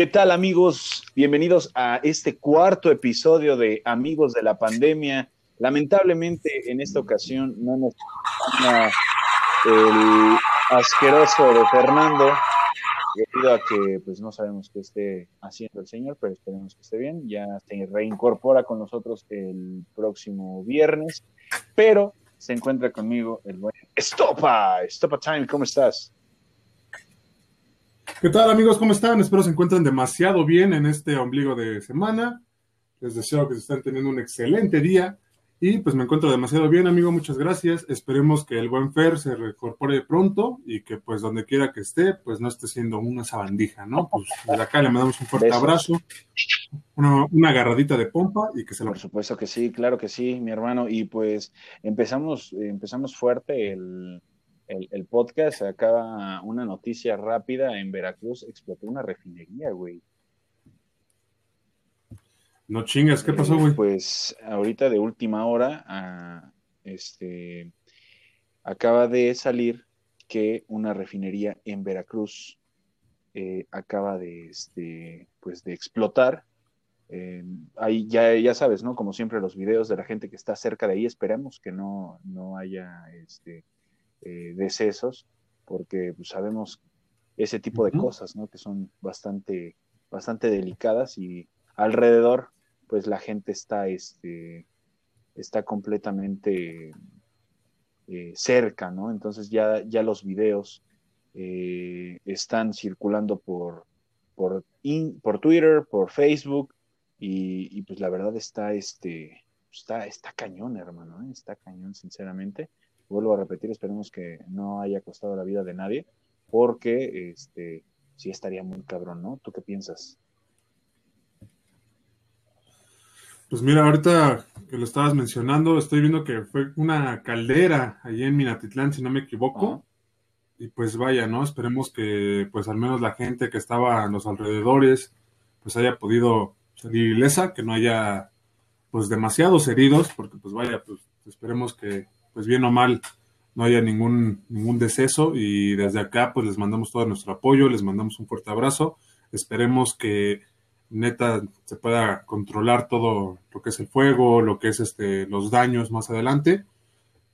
¿Qué tal amigos? Bienvenidos a este cuarto episodio de Amigos de la Pandemia. Lamentablemente en esta ocasión no nos acompaña el asqueroso de Fernando, debido a que pues no sabemos qué esté haciendo el señor, pero esperemos que esté bien. Ya se reincorpora con nosotros el próximo viernes, pero se encuentra conmigo el buen Estopa, Estopa Time, ¿cómo estás? ¿Qué tal amigos? ¿Cómo están? Espero se encuentren demasiado bien en este ombligo de semana. Les deseo que se estén teniendo un excelente día. Y pues me encuentro demasiado bien, amigo. Muchas gracias. Esperemos que el buen Fer se reincorpore pronto y que pues donde quiera que esté, pues no esté siendo una sabandija, ¿no? Pues desde acá le mandamos un fuerte abrazo, una, una, agarradita de pompa y que se lo... Por supuesto que sí, claro que sí, mi hermano. Y pues empezamos, empezamos fuerte el, el, el, podcast, acaba una noticia rápida, en Veracruz explotó una refinería, güey. No chingas, ¿qué pasó, güey? pues ahorita de última hora, ah, este, acaba de salir que una refinería en Veracruz eh, acaba de, este, pues de explotar. Eh, ahí ya, ya sabes, ¿no? Como siempre los videos de la gente que está cerca de ahí, esperemos que no, no haya, este, eh, decesos, porque pues, sabemos ese tipo de cosas, ¿no? Que son bastante, bastante delicadas y alrededor, pues la gente está, este, está completamente eh, cerca, ¿no? Entonces ya, ya los videos eh, están circulando por, por, por Twitter, por Facebook, y, y, pues la verdad está, este, está, está cañón, hermano, está cañón, sinceramente vuelvo a repetir, esperemos que no haya costado la vida de nadie, porque este sí estaría muy cabrón, ¿no? ¿Tú qué piensas? Pues mira, ahorita que lo estabas mencionando, estoy viendo que fue una caldera allí en Minatitlán, si no me equivoco. Y pues vaya, ¿no? Esperemos que pues al menos la gente que estaba en los alrededores pues haya podido salir ilesa, que no haya pues demasiados heridos, porque pues vaya, pues esperemos que pues bien o mal no haya ningún, ningún deceso y desde acá pues les mandamos todo nuestro apoyo, les mandamos un fuerte abrazo, esperemos que neta se pueda controlar todo lo que es el fuego, lo que es este los daños más adelante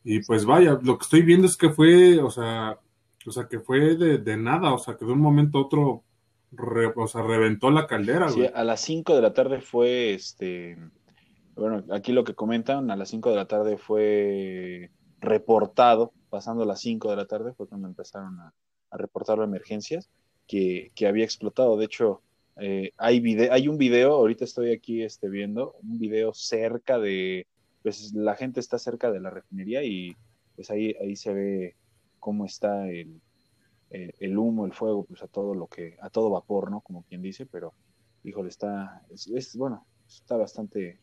y pues vaya, lo que estoy viendo es que fue, o sea, o sea que fue de, nada, o sea que de un momento a otro o sea, reventó la caldera. Sí, a las 5 de la tarde fue este bueno, aquí lo que comentan, a las 5 de la tarde fue reportado, pasando las 5 de la tarde fue cuando empezaron a, reportar emergencias, que, había explotado. De hecho, eh, hay, un video, ahorita estoy aquí este, viendo, un video cerca de, pues la gente está cerca de la refinería y pues ahí, ahí se ve cómo está el, el, humo, el fuego, pues a todo lo que, a todo vapor, ¿no? Como quien dice, pero híjole, está, es bueno, está bastante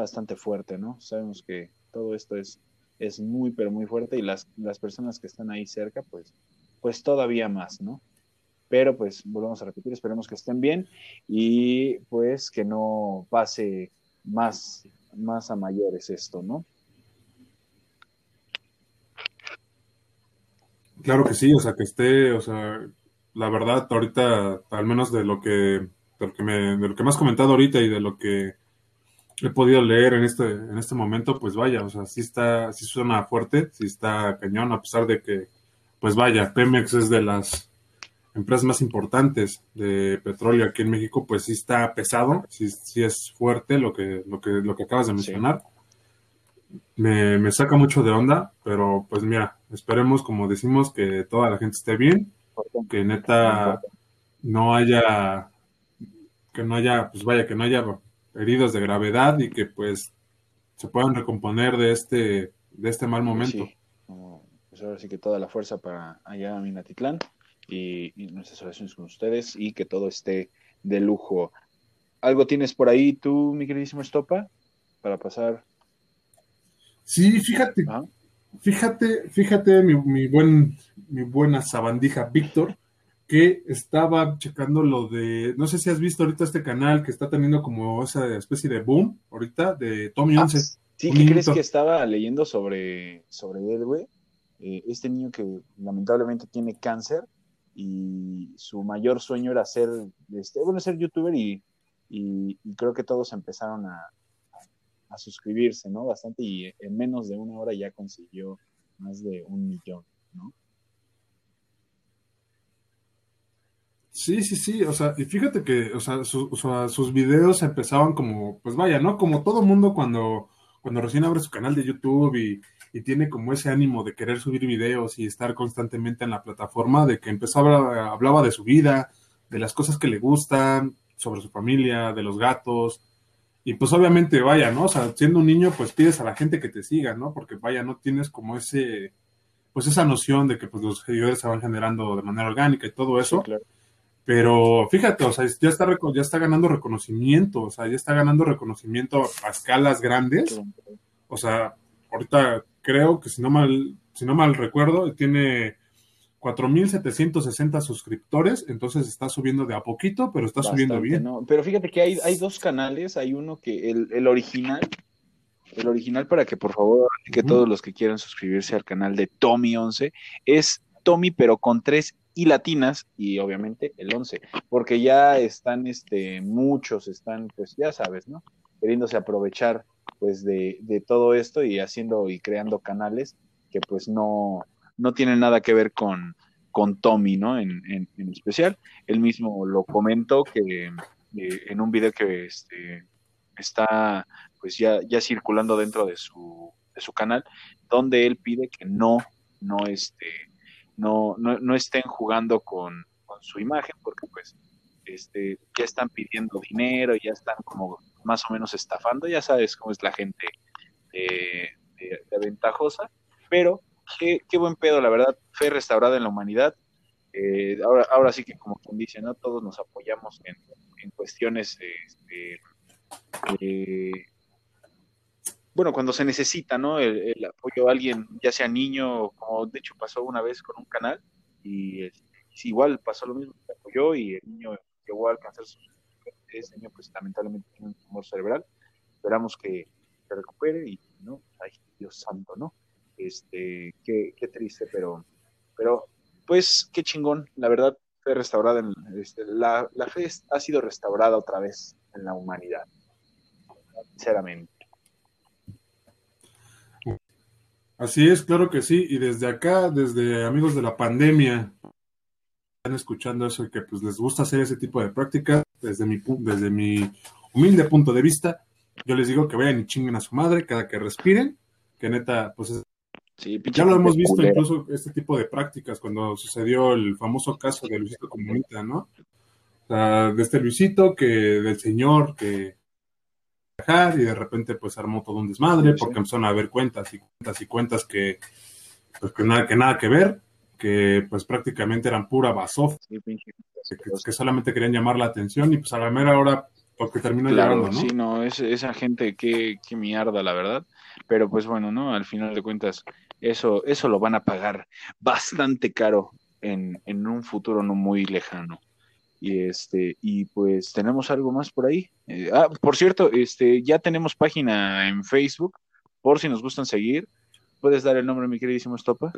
bastante fuerte, ¿no? Sabemos que todo esto es, es muy, pero muy fuerte y las, las personas que están ahí cerca, pues, pues todavía más, ¿no? Pero pues volvemos a repetir, esperemos que estén bien y pues que no pase más, más a mayores esto, ¿no? Claro que sí, o sea, que esté, o sea, la verdad, ahorita, al menos de lo que, de lo que me, de lo que me has comentado ahorita y de lo que he podido leer en este, en este momento, pues vaya, o sea, sí está, sí suena fuerte, sí está cañón, a pesar de que, pues vaya, Pemex es de las empresas más importantes de petróleo aquí en México, pues sí está pesado, sí, sí es fuerte lo que, lo que, lo que acabas de mencionar. Me, me saca mucho de onda, pero pues mira, esperemos, como decimos, que toda la gente esté bien, que neta no haya, que no haya, pues vaya, que no haya heridos de gravedad y que pues se puedan recomponer de este, de este mal momento. Sí. Pues ahora sí que toda la fuerza para allá a Minatitlán y, nuestras oraciones con ustedes y que todo esté de lujo. ¿Algo tienes por ahí tú, mi queridísimo Estopa, para pasar? Sí, fíjate, fíjate, fíjate, mi, mi, buen, mi buena sabandija Víctor, que estaba checando lo de, no sé si has visto ahorita este canal que está teniendo como esa especie de boom ahorita de Tommy 11. Ah, sí, ¿qué crees que estaba leyendo sobre, sobre él, güey? Eh, este niño que lamentablemente tiene cáncer y su mayor sueño era ser, este, bueno, ser youtuber y, creo que todos empezaron a, a, suscribirse, ¿no? Bastante y en menos de una hora ya consiguió más de un millón, ¿no? Sí, sí, sí, o sea, y fíjate que, o sea, sus videos empezaban como, pues vaya, ¿no? Como todo mundo cuando, cuando recién abre su canal de YouTube y, y tiene como ese ánimo de querer subir videos y estar constantemente en la plataforma, de que empezaba, hablaba de su vida, de las cosas que le gustan, sobre su familia, de los gatos, y pues obviamente, vaya, ¿no? O sea, siendo un niño, pues pides a la gente que te siga, ¿no? Porque vaya, no tienes como ese, pues esa noción de que pues los seguidores se van generando de manera orgánica y todo eso. Pero fíjate, o sea, ya está, ya está ganando reconocimiento, o sea, ya está ganando reconocimiento a escalas grandes. O sea, ahorita creo que si no mal, si no mal recuerdo, tiene 4.760 suscriptores, entonces está subiendo de a poquito, pero está subiendo bien. Pero fíjate que hay, hay dos canales, hay uno que el, el original, el original para que por favor, que todos los que quieran suscribirse al canal de Tommy11, es Tommy pero con tres y latinas y obviamente el 11, porque ya están este muchos están pues ya sabes, ¿no? queriéndose aprovechar pues de, de, todo esto y haciendo y creando canales que pues no, no tienen nada que ver con, con Tommy, ¿no? En, en, especial. Él mismo lo comentó que eh, en un video que este, está pues ya, ya circulando dentro de su, de su canal, donde él pide que no, no, este, no, no, no estén jugando con, con su imagen, porque pues este, ya están pidiendo dinero, ya están como más o menos estafando, ya sabes cómo es la gente de, ventajosa, pero qué, buen pedo, la verdad, fe restaurada en la humanidad. Eh, ahora, ahora sí que como quien dice, ¿no? Todos nos apoyamos en, cuestiones, este, bueno, cuando se necesita, ¿no? El, apoyo a alguien, ya sea niño, como de hecho pasó una vez con un canal, y, igual pasó lo mismo, se apoyó y el niño llegó a alcanzar su ese niño pues lamentablemente tiene un tumor cerebral, esperamos que se recupere y no, ay Dios santo, ¿no? Este, qué, triste, pero, pero pues qué chingón, la verdad fue restaurada, en, este, la fe ha sido restaurada otra vez en la humanidad, sinceramente. Así es, claro que sí, y desde acá, desde amigos de la pandemia, están escuchando eso y que pues les gusta hacer ese tipo de prácticas, desde mi, desde mi humilde punto de vista, yo les digo que vayan y chinguen a su madre cada que respiren, que neta, pues ya lo hemos visto incluso este tipo de prácticas cuando sucedió el famoso caso de Luisito Comunita, ¿no? O sea, de este Luisito que del señor que y de repente pues armó todo un desmadre porque empezaron a ver cuentas y cuentas y cuentas que pues que nada que nada que ver que pues prácticamente eran pura basof, que, solamente querían llamar la atención y pues a la mera hora porque terminó llegando, ¿no? Sí, no, es, esa gente que, que mierda, la verdad. Pero pues bueno, ¿no? Al final de cuentas, eso, eso lo van a pagar bastante caro en, en un futuro no muy lejano. Y este, y pues tenemos algo más por ahí. Eh, ah, por cierto, este, ya tenemos página en Facebook, por si nos gustan seguir. ¿Puedes dar el nombre, mi queridísimo Stopa?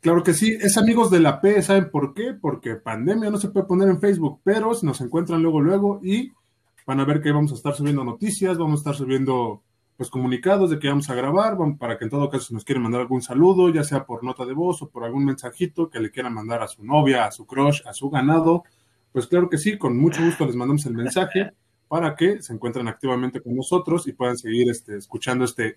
Claro que sí, es amigos de la P, ¿saben por qué? Porque pandemia no se puede poner en Facebook, pero nos encuentran luego, luego y van a ver que vamos a estar subiendo noticias, vamos a estar subiendo pues comunicados de que vamos a grabar, para que en todo caso si nos quieren mandar algún saludo, ya sea por nota de voz o por algún mensajito que le quieran mandar a su novia, a su crush, a su ganado, pues claro que sí, con mucho gusto les mandamos el mensaje para que se encuentren activamente con nosotros y puedan seguir este, escuchando este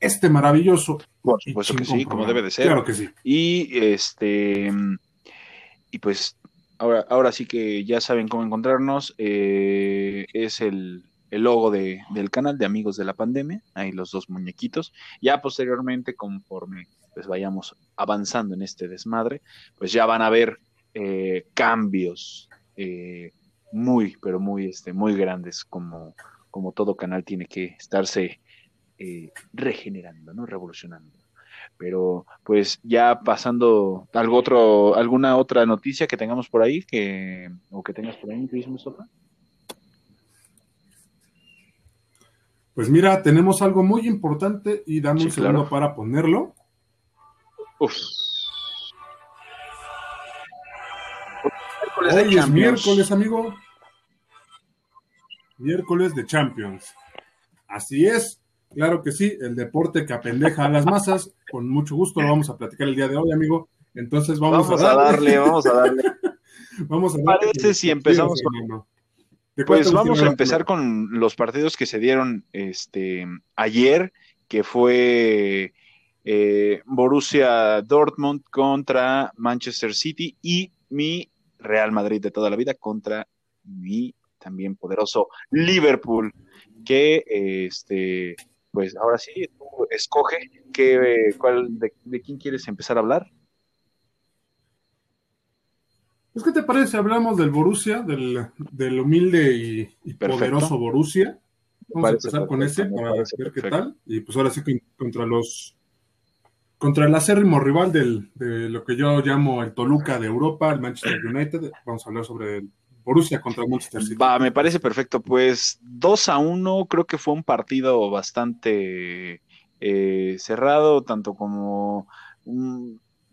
este maravilloso. Por supuesto que sí, como debe de ser. Claro que sí. Y este y pues ahora, ahora sí que ya saben cómo encontrarnos. Eh, es el, el logo de, del canal de Amigos de la Pandemia, ahí los dos muñequitos. Ya posteriormente, conforme pues vayamos avanzando en este desmadre, pues ya van a ver eh, cambios eh, muy, pero muy, este, muy grandes, como, como todo canal tiene que estarse eh, regenerando, ¿no? Revolucionando. Pero pues ya pasando algo otro, alguna otra noticia que tengamos por ahí, que, o que tengas por ahí, Pues mira, tenemos algo muy importante y dame un segundo para ponerlo. Uf. Hoy es miércoles, amigo. Miércoles de Champions. Así es, claro que sí, el deporte que apendeja a las masas. Con mucho gusto lo vamos a platicar el día de hoy, amigo. Entonces vamos, a, darle. Vamos a darle, vamos a darle. Parece si empezamos con. Pues vamos a empezar con los partidos que se dieron este ayer, que fue eh, Borussia Dortmund contra Manchester City y mi Real Madrid de toda la vida contra mi también poderoso Liverpool, que este, pues ahora sí, tú escoge que, cuál, de, quién quieres empezar a hablar. Pues, ¿qué te parece? Hablamos del Borussia, del, del humilde y, poderoso Borussia. Vamos a empezar con ese para ver qué tal. Y pues ahora sí contra los contra el acérrimo rival del, de lo que yo llamo el Toluca de Europa, el Manchester United. Vamos a hablar sobre el Borussia contra el Manchester City. Va, me parece perfecto. Pues 2 a 1, creo que fue un partido bastante eh, cerrado, tanto como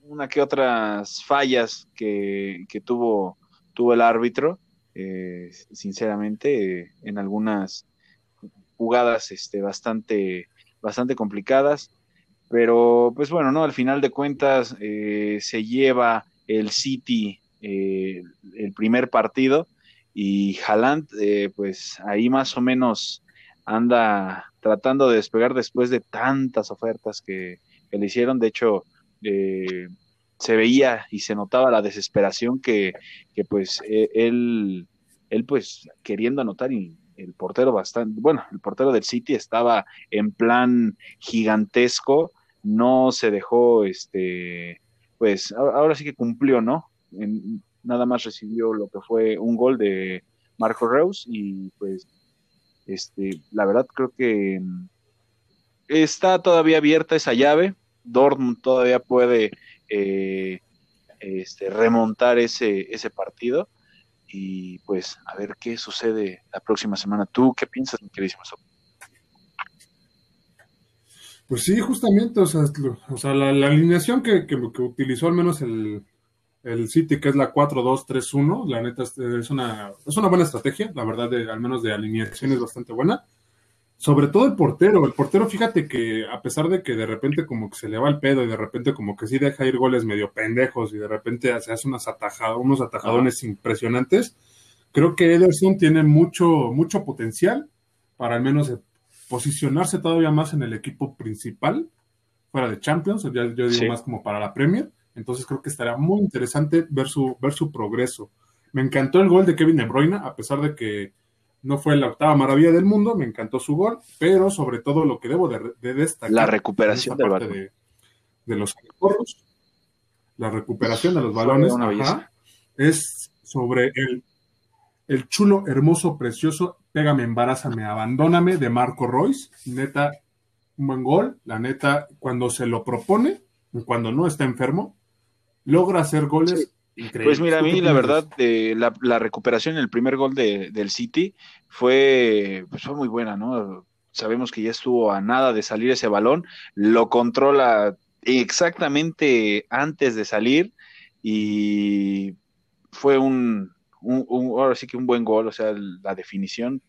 una que otras fallas que, que tuvo, tuvo el árbitro. Eh, sinceramente, en algunas jugadas este, bastante, bastante complicadas. Pero, pues bueno, ¿no? Al final de cuentas eh, se lleva el City eh, el primer partido y Haaland, eh, pues ahí más o menos anda tratando de despegar después de tantas ofertas que, le hicieron. De hecho, se veía y se notaba la desesperación que, que pues e, él, él pues queriendo anotar y el portero bastante, bueno, el portero del City estaba en plan gigantesco no se dejó, este, pues ahora sí que cumplió, ¿no? nada más recibió lo que fue un gol de Marco Reus y pues, este, la verdad creo que está todavía abierta esa llave. Dortmund todavía puede eh, este, remontar ese, ese partido y pues a ver qué sucede la próxima semana. ¿Tú qué piensas, mi queridísimo pues sí, justamente, o sea, la, alineación que, utilizó al menos el, City, que es la 4-2-3-1, la neta es una, es una buena estrategia, la verdad, de, al menos de alineación es bastante buena. Sobre todo el portero, el portero, fíjate que a pesar de que de repente como que se le va el pedo y de repente como que sí deja ir goles medio pendejos y de repente se hace unas atajadas, unos atajadones impresionantes, creo que Ederson tiene mucho, mucho potencial para al menos posicionarse todavía más en el equipo principal, fuera de Champions, yo digo más como para la Premier. Entonces creo que estaría muy interesante ver su, ver su progreso. Me encantó el gol de Kevin De Bruyne, a pesar de que no fue la octava maravilla del mundo, me encantó su gol, pero sobre todo lo que debo de, destacar. La recuperación del balón. De, los corros, la recuperación de los balones, es sobre el, el chulo, hermoso, precioso Pégame, embarázame, abandóname de Marco Royce. Neta, un buen gol. La neta, cuando se lo propone, cuando no está enfermo, logra hacer goles Pues mira, a mí la verdad, de la, recuperación en el primer gol de, del City fue, pues fue muy buena, ¿no? Sabemos que ya estuvo a nada de salir ese balón, lo controla exactamente antes de salir y fue un, un, ahora sí que un buen gol, o sea, la definición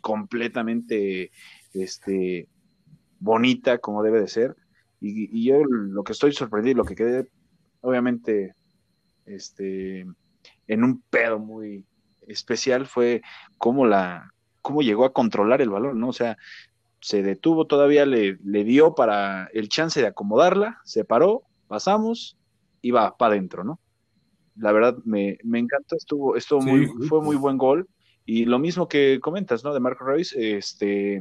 completamente este, bonita como debe de ser. Y, yo lo que estoy sorprendido, lo que quedé, obviamente, este, en un pedo muy especial fue cómo la, cómo llegó a controlar el balón, ¿no? O sea, se detuvo todavía, le, le dio para el chance de acomodarla, se paró, pasamos y va para adentro, ¿no? la verdad me, me encantó, estuvo, estuvo muy, fue muy buen gol. Y lo mismo que comentas, ¿no? De Marco Royce, este,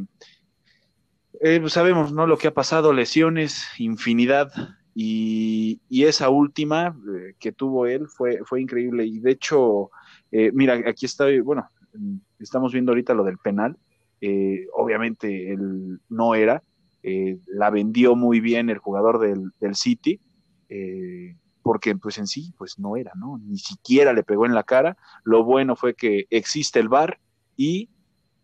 eh, pues sabemos, ¿no? Lo que ha pasado, lesiones, infinidad, y, esa última eh, que tuvo él fue, fue increíble. Y de hecho, eh, mira, aquí está, bueno, estamos viendo ahorita lo del penal. obviamente él no era, la vendió muy bien el jugador del, del City porque pues en sí pues no era, ¿no? Ni siquiera le pegó en la cara. Lo bueno fue que existe el VAR y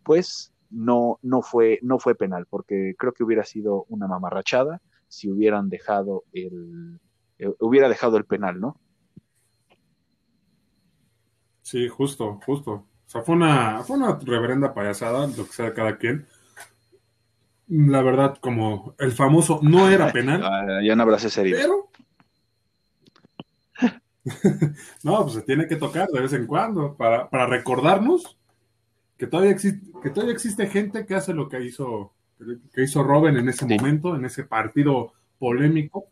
pues no no fue no fue penal, porque creo que hubiera sido una mamarrachada si hubieran dejado el, eh, hubiera dejado el penal, ¿no? Sí, justo, justo. O sea, fue una, fue una reverenda payasada, lo que sea de cada quien. La verdad, como el famoso no era penal. Ya no habrá serio. Pero. no, pues se tiene que tocar de vez en cuando para, para recordarnos que todavía, existe, que todavía existe gente que hace lo que hizo, que hizo Robin en ese momento, en ese partido polémico.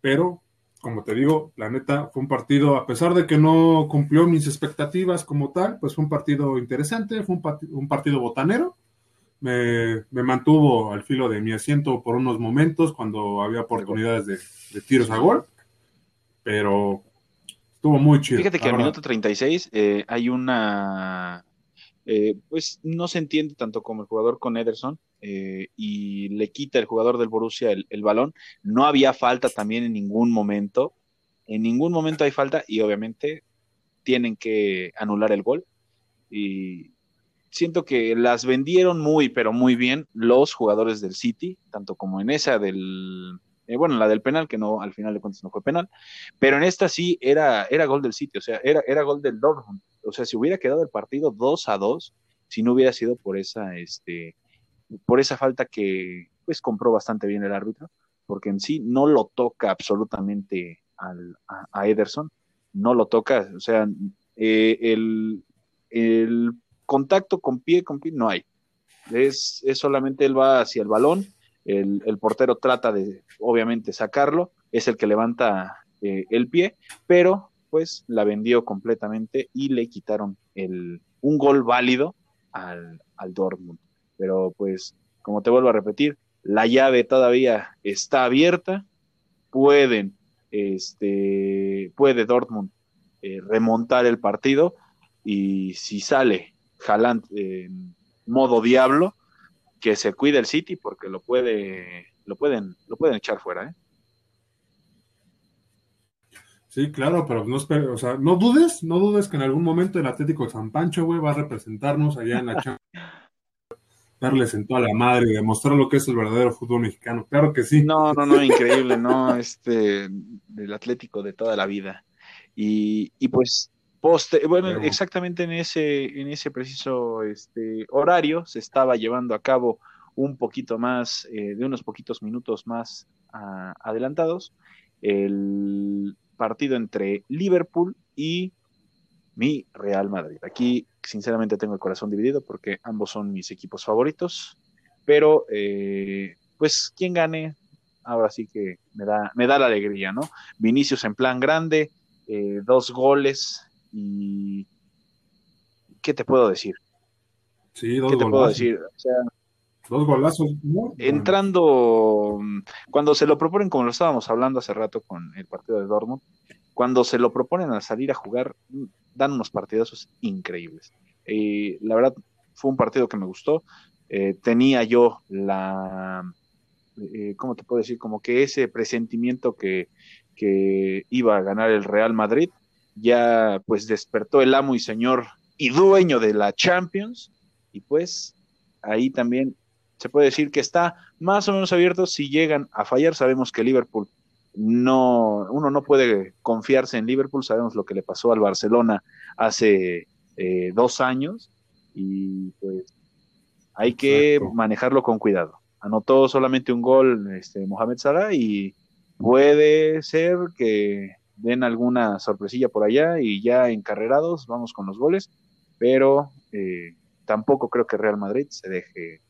Pero, como te digo, la neta fue un partido, a pesar de que no cumplió mis expectativas como tal, pues fue un partido interesante, fue un, partido botanero. Me, mantuvo al filo de mi asiento por unos momentos cuando había oportunidades de, tiros a gol, pero estuvo muy chido. Fíjate que al minuto 36 eh, hay una eh, pues no se entiende tanto como el jugador con Ederson eh, y le quita el jugador del Borussia el, balón. No había falta también en ningún momento. En ningún momento hay falta y obviamente tienen que anular el gol. Y siento que las vendieron muy, pero muy bien los jugadores del City, tanto como en esa del, eh, bueno, la del penal, que no, al final de cuentas no fue penal, pero en esta sí era, era gol del City, o sea, era, era gol del Dortmund o sea, si hubiera quedado el partido 2 a 2, si no hubiera sido por esa, este, por esa falta que pues compró bastante bien el árbitro, porque en sí no lo toca absolutamente al, a, Ederson, no lo toca, o sea, eh, el, contacto con pie con pie no hay, es, es solamente él va hacia el balón, el, el, portero trata de obviamente sacarlo, es el que levanta eh, el pie, pero pues la vendió completamente y le quitaron el, un gol válido al, al Dortmund. Pero pues, como te vuelvo a repetir, la llave todavía está abierta, pueden, este, puede Dortmund eh, remontar el partido y si sale Haaland en modo diablo, que se cuide el City porque lo puede, lo pueden, lo pueden echar fuera, ¿eh? Sí, claro, pero no o sea, no dudes, no dudes que en algún momento el Atlético de San Pancho, güey, va a representarnos allá en la Champions. darles en toda la madre y demostrar lo que es el verdadero fútbol mexicano. Claro que sí. No, no, no, increíble, no, este, del Atlético de toda la vida. Y, y pues, poste, bueno, exactamente en ese, en ese preciso este, horario se estaba llevando a cabo un poquito más, eh, de unos poquitos minutos más ah, adelantados, el partido entre Liverpool y mi Real Madrid. Aquí, sinceramente, tengo el corazón dividido porque ambos son mis equipos favoritos, pero eh, pues quien gane, ahora sí que me da, me da la alegría, ¿no? Vinicius en plan grande, eh, dos goles y... ¿Qué te puedo decir? Sí, dos ¿Qué te puedo decir? O sea, Dos golazos. Entrando, cuando se lo proponen, como lo estábamos hablando hace rato con el partido de Dortmund, cuando se lo proponen a salir a jugar, dan unos partidazos increíbles. Eh, la verdad, fue un partido que me gustó. Eh, tenía yo la, eh, ¿cómo te puedo decir? Como que ese presentimiento que, que iba a ganar el Real Madrid, ya pues despertó el amo y señor y dueño de la Champions, y pues ahí también se puede decir que está más o menos abierto. Si llegan a fallar, sabemos que Liverpool no, uno no puede confiarse en Liverpool. Sabemos lo que le pasó al Barcelona hace eh, dos años y pues hay que manejarlo con cuidado. Anotó solamente un gol este, Mohamed Salah y puede ser que den alguna sorpresilla por allá y ya encarrerados vamos con los goles, pero eh, tampoco creo que Real Madrid se deje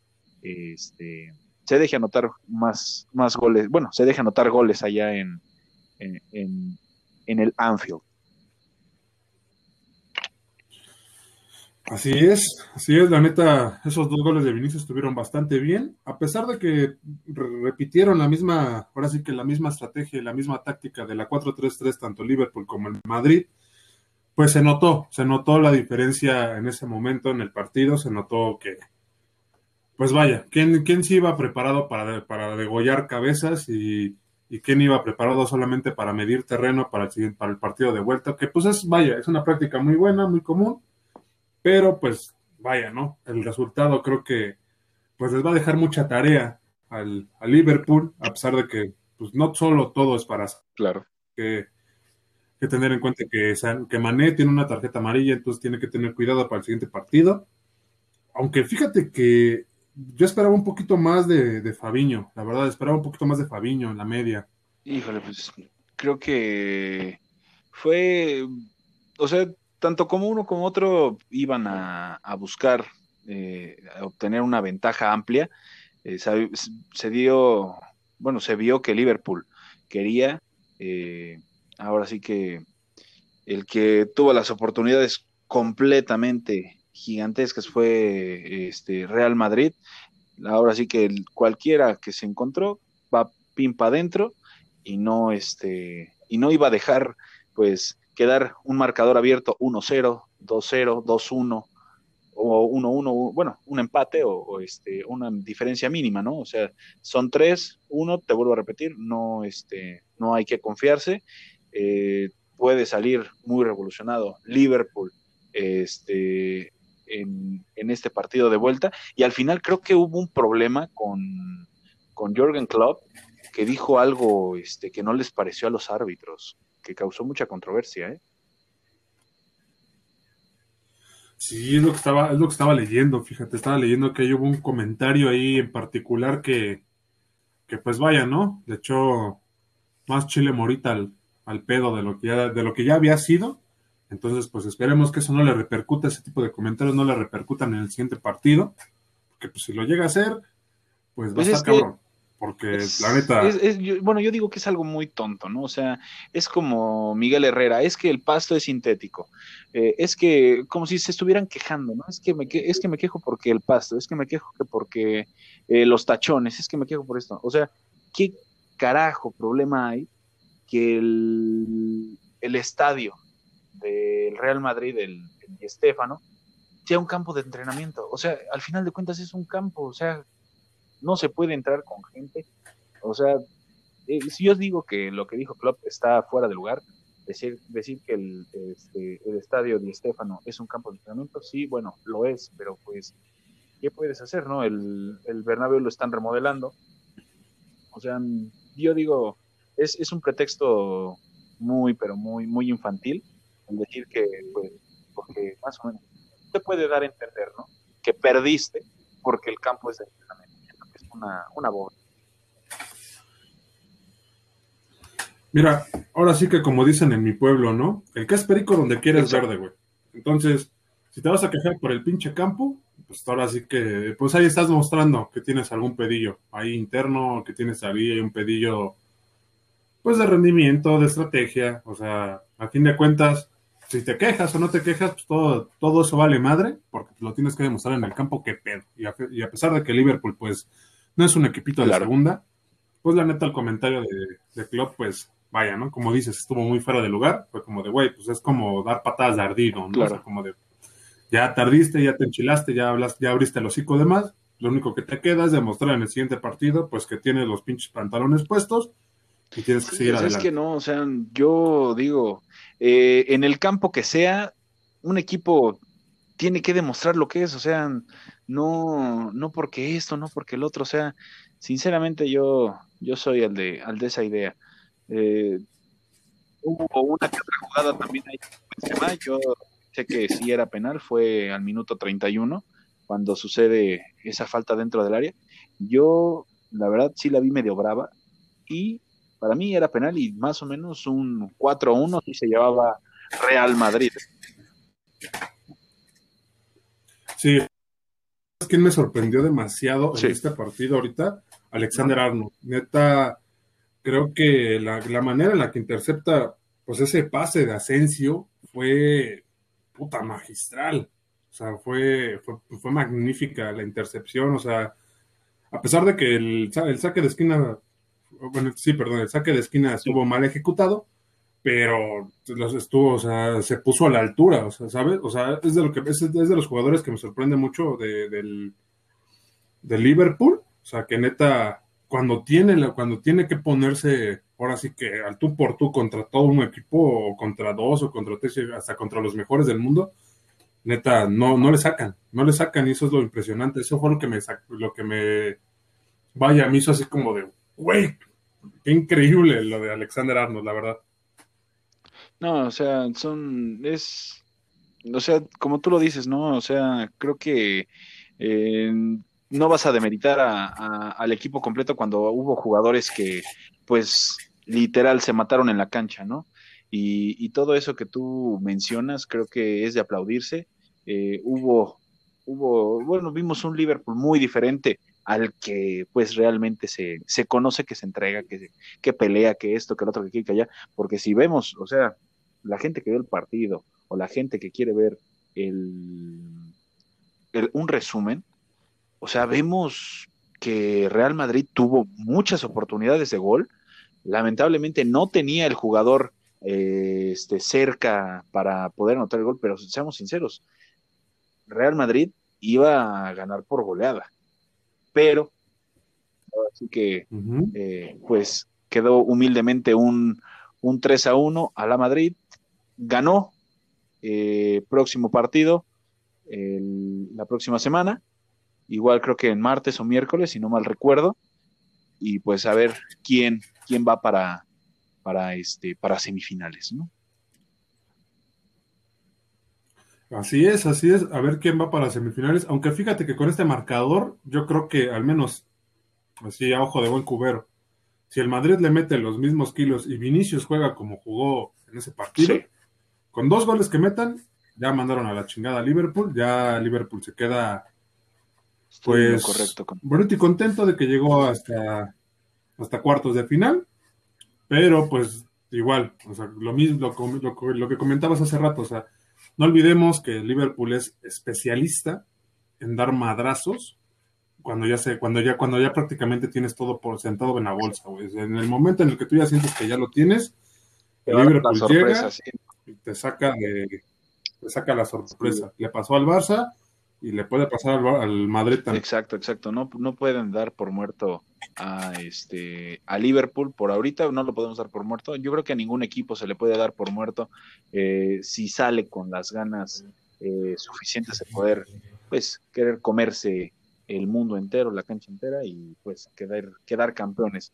este, se deje anotar más, más goles, bueno, se deje anotar goles allá en, en, el Anfield. Así es, así es, la neta, esos dos goles de Vinicius estuvieron bastante bien, a pesar de que repitieron la misma, ahora sí que la misma estrategia y la misma táctica de la 4-3-3, tanto Liverpool como el Madrid, pues se notó, se notó la diferencia en ese momento en el partido, se notó que, pues vaya, ¿quién, quién sí iba preparado para, para degollar cabezas y, quién iba preparado solamente para medir terreno para el, para el partido de vuelta? Que pues es, vaya, es una práctica muy buena, muy común, pero pues vaya, ¿no? El resultado creo que pues les va a dejar mucha tarea al, Liverpool, a pesar de que pues, no solo todo es para... Claro. Que, que tener en cuenta que, que Mané tiene una tarjeta amarilla, entonces tiene que tener cuidado para el siguiente partido. Aunque fíjate que yo esperaba un poquito más de, de Fabiño, la verdad, esperaba un poquito más de Fabiño en la media. Híjole, pues creo que fue, o sea, tanto como uno como otro iban a, buscar eh, obtener una ventaja amplia. Eh, se, dio, bueno, se vio que Liverpool quería, eh, ahora sí que el que tuvo las oportunidades completamente gigantescas fue este Real Madrid. Ahora sí que cualquiera que se encontró va pimpa adentro y no este y no iba a dejar pues quedar un marcador abierto 1-0, 2-0, 2-1 o 1-1, bueno, un empate o, este, una diferencia mínima, ¿no? O sea, son 3, 1, te vuelvo a repetir, no, este, no hay que confiarse. Eh, puede salir muy revolucionado Liverpool este, en, este partido de vuelta. Y al final creo que hubo un problema con, con Jürgen Klopp, que dijo algo este, que no les pareció a los árbitros que causó mucha controversia, ¿eh? Sí, es lo que estaba, es lo que estaba leyendo, fíjate, estaba leyendo que hubo un comentario ahí en particular que, que pues vaya, ¿no? De hecho, más chile morita al, pedo de lo que de lo que ya había sido. Entonces, pues esperemos que eso no le repercuta, ese tipo de comentarios no le repercutan en el siguiente partido. Porque pues si lo llega a hacer, pues va a pues estar cabrón. Porque la neta. bueno, yo digo que es algo muy tonto, ¿no? O sea, es como Miguel Herrera, es que el pasto es sintético. Eh, es que, como si se estuvieran quejando, ¿no? Es que, me es que me quejo porque el pasto, es que me quejo que porque eh, los tachones, es que me quejo por esto. O sea, ¿qué carajo problema hay que el, el estadio del Real Madrid, el, el Estéfano, sea un campo de entrenamiento? O sea, al final de cuentas es un campo, o sea, no se puede entrar con gente. O sea, eh, si yo digo que lo que dijo Klopp está fuera de lugar, decir, decir que el, este, el estadio de Estefano es un campo de entrenamiento, sí, bueno, lo es, pero pues, ¿qué puedes hacer, no? El, el Bernabéu lo están remodelando. O sea, yo digo, es, es un pretexto muy, pero muy, muy infantil el decir que, pues, porque más o menos, te puede dar a entender, ¿no? Que perdiste porque el campo es de entrenamiento una, una Mira, ahora sí que como dicen en mi pueblo, ¿no? El que es perico donde quieres verde, güey. Entonces, si te vas a quejar por el pinche campo, pues ahora sí que, pues ahí estás mostrando que tienes algún pedillo ahí interno, que tienes ahí un pedillo, pues de rendimiento, de estrategia, o sea, a fin de cuentas, si te quejas o no te quejas, pues todo, todo eso vale madre, porque lo tienes que demostrar en el campo, qué pedo. Y a, y a pesar de que Liverpool, pues, no es un equipito de la segunda. Pues la neta, el comentario de, de Klopp, pues vaya, ¿no? Como dices, estuvo muy fuera de lugar. Fue como de, güey, pues es como dar patadas de ardido, ¿no? O sea, como de, ya tardiste, ya te enchilaste, ya, hablas, ya abriste el hocico de más. Lo único que te queda es demostrar en el siguiente partido, pues que tienes los pinches pantalones puestos y tienes que seguir adelante. Es que no, o sea, yo digo, eh, en el campo que sea, un equipo tiene que demostrar lo que es, o sea, no, no porque esto, no porque el otro, o sea, sinceramente yo, yo soy el de, al de esa idea. Eh, hubo una que otra jugada también ahí, yo sé que sí era penal, fue al minuto 31, cuando sucede esa falta dentro del área. Yo, la verdad, sí la vi medio brava y para mí era penal y más o menos un 4-1 si se llevaba Real Madrid. Sí, quién me sorprendió demasiado en este partido ahorita? Alexander Arnold. Neta, creo que la, manera en la que intercepta pues ese pase de Asensio fue puta magistral. O sea, fue, fue, magnífica la intercepción. O sea, a pesar de que el, el saque de esquina, bueno, sí, perdón, el saque de esquina estuvo mal ejecutado, pero estuvo, o sea, se puso a la altura, o sea, ¿sabes? O sea, es de, lo que, es, de los jugadores que me sorprende mucho de, del, Liverpool, o sea, que neta, cuando tiene, cuando tiene que ponerse, ahora sí que al tú por tú contra todo un equipo, o contra dos, o contra tres, hasta contra los mejores del mundo, neta, no, no le sacan, no le sacan, y eso es lo impresionante, eso fue lo que me, lo que me, vaya, me hizo así como de, güey, qué increíble lo de Alexander Arnold, la verdad. No, o sea, son, es, o sea, como tú lo dices, ¿no? O sea, creo que eh, no vas a demeritar al equipo completo cuando hubo jugadores que, pues, literal se mataron en la cancha, ¿no? Y, todo eso que tú mencionas creo que es de aplaudirse. Eh, hubo, hubo, bueno, vimos un Liverpool muy diferente al que pues realmente se, se conoce que se entrega, que, que pelea, que esto, que lo otro, que aquí, que allá, porque si vemos, o sea, la gente que ve el partido o la gente que quiere ver el, un resumen, o sea, vemos que Real Madrid tuvo muchas oportunidades de gol, lamentablemente no tenía el jugador eh, este, cerca para poder anotar el gol, pero seamos sinceros, Real Madrid iba a ganar por goleada, pero así que eh, pues quedó humildemente un, un 3 a 1 a la Madrid, ganó eh, próximo partido la próxima semana, igual creo que en martes o miércoles, si no mal recuerdo, y pues a ver quién, quién va para, para, este, para semifinales, ¿no? Así es, así es, a ver quién va para semifinales, aunque fíjate que con este marcador, yo creo que al menos, así a ojo de buen cubero, si el Madrid le mete los mismos kilos y Vinicius juega como jugó en ese partido, con dos goles que metan, ya mandaron a la chingada a Liverpool, ya Liverpool se queda pues correcto. bonito y contento de que llegó hasta, hasta cuartos de final, pero pues igual, o sea, lo mismo, lo, lo, que comentabas hace rato, o sea, no olvidemos que Liverpool es especialista en dar madrazos cuando ya se, cuando ya, cuando ya prácticamente tienes todo por sentado en la bolsa, En el momento en el que tú ya sientes que ya lo tienes, el Liverpool llega, y te saca de, te saca la sorpresa. Le pasó al Barça y le puede pasar al, Madrid también. Exacto, exacto. No, no pueden dar por muerto a este a Liverpool por ahorita, no lo podemos dar por muerto. Yo creo que a ningún equipo se le puede dar por muerto eh, si sale con las ganas eh, suficientes de poder, pues, querer comerse el mundo entero, la cancha entera y pues quedar, quedar campeones.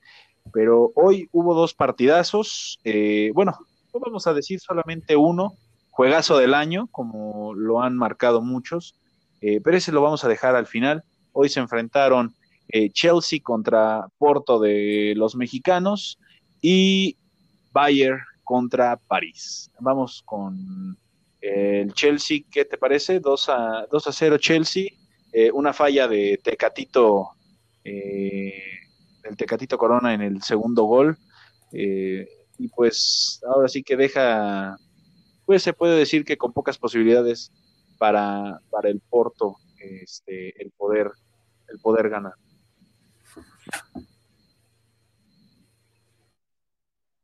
Pero hoy hubo dos partidazos. Eh, bueno, vamos a decir solamente uno, juegazo del año, como lo han marcado muchos, eh, pero ese lo vamos a dejar al final. Hoy se enfrentaron eh, Chelsea contra Porto de los mexicanos y Bayern contra París. Vamos con el Chelsea, ¿qué te parece? 2 a, 2 a 0 Chelsea, eh, una falla de Tecatito, el Tecatito Corona en el segundo gol y pues ahora sí que deja, pues se puede decir que con pocas posibilidades para, para el Porto este, el poder el poder ganar.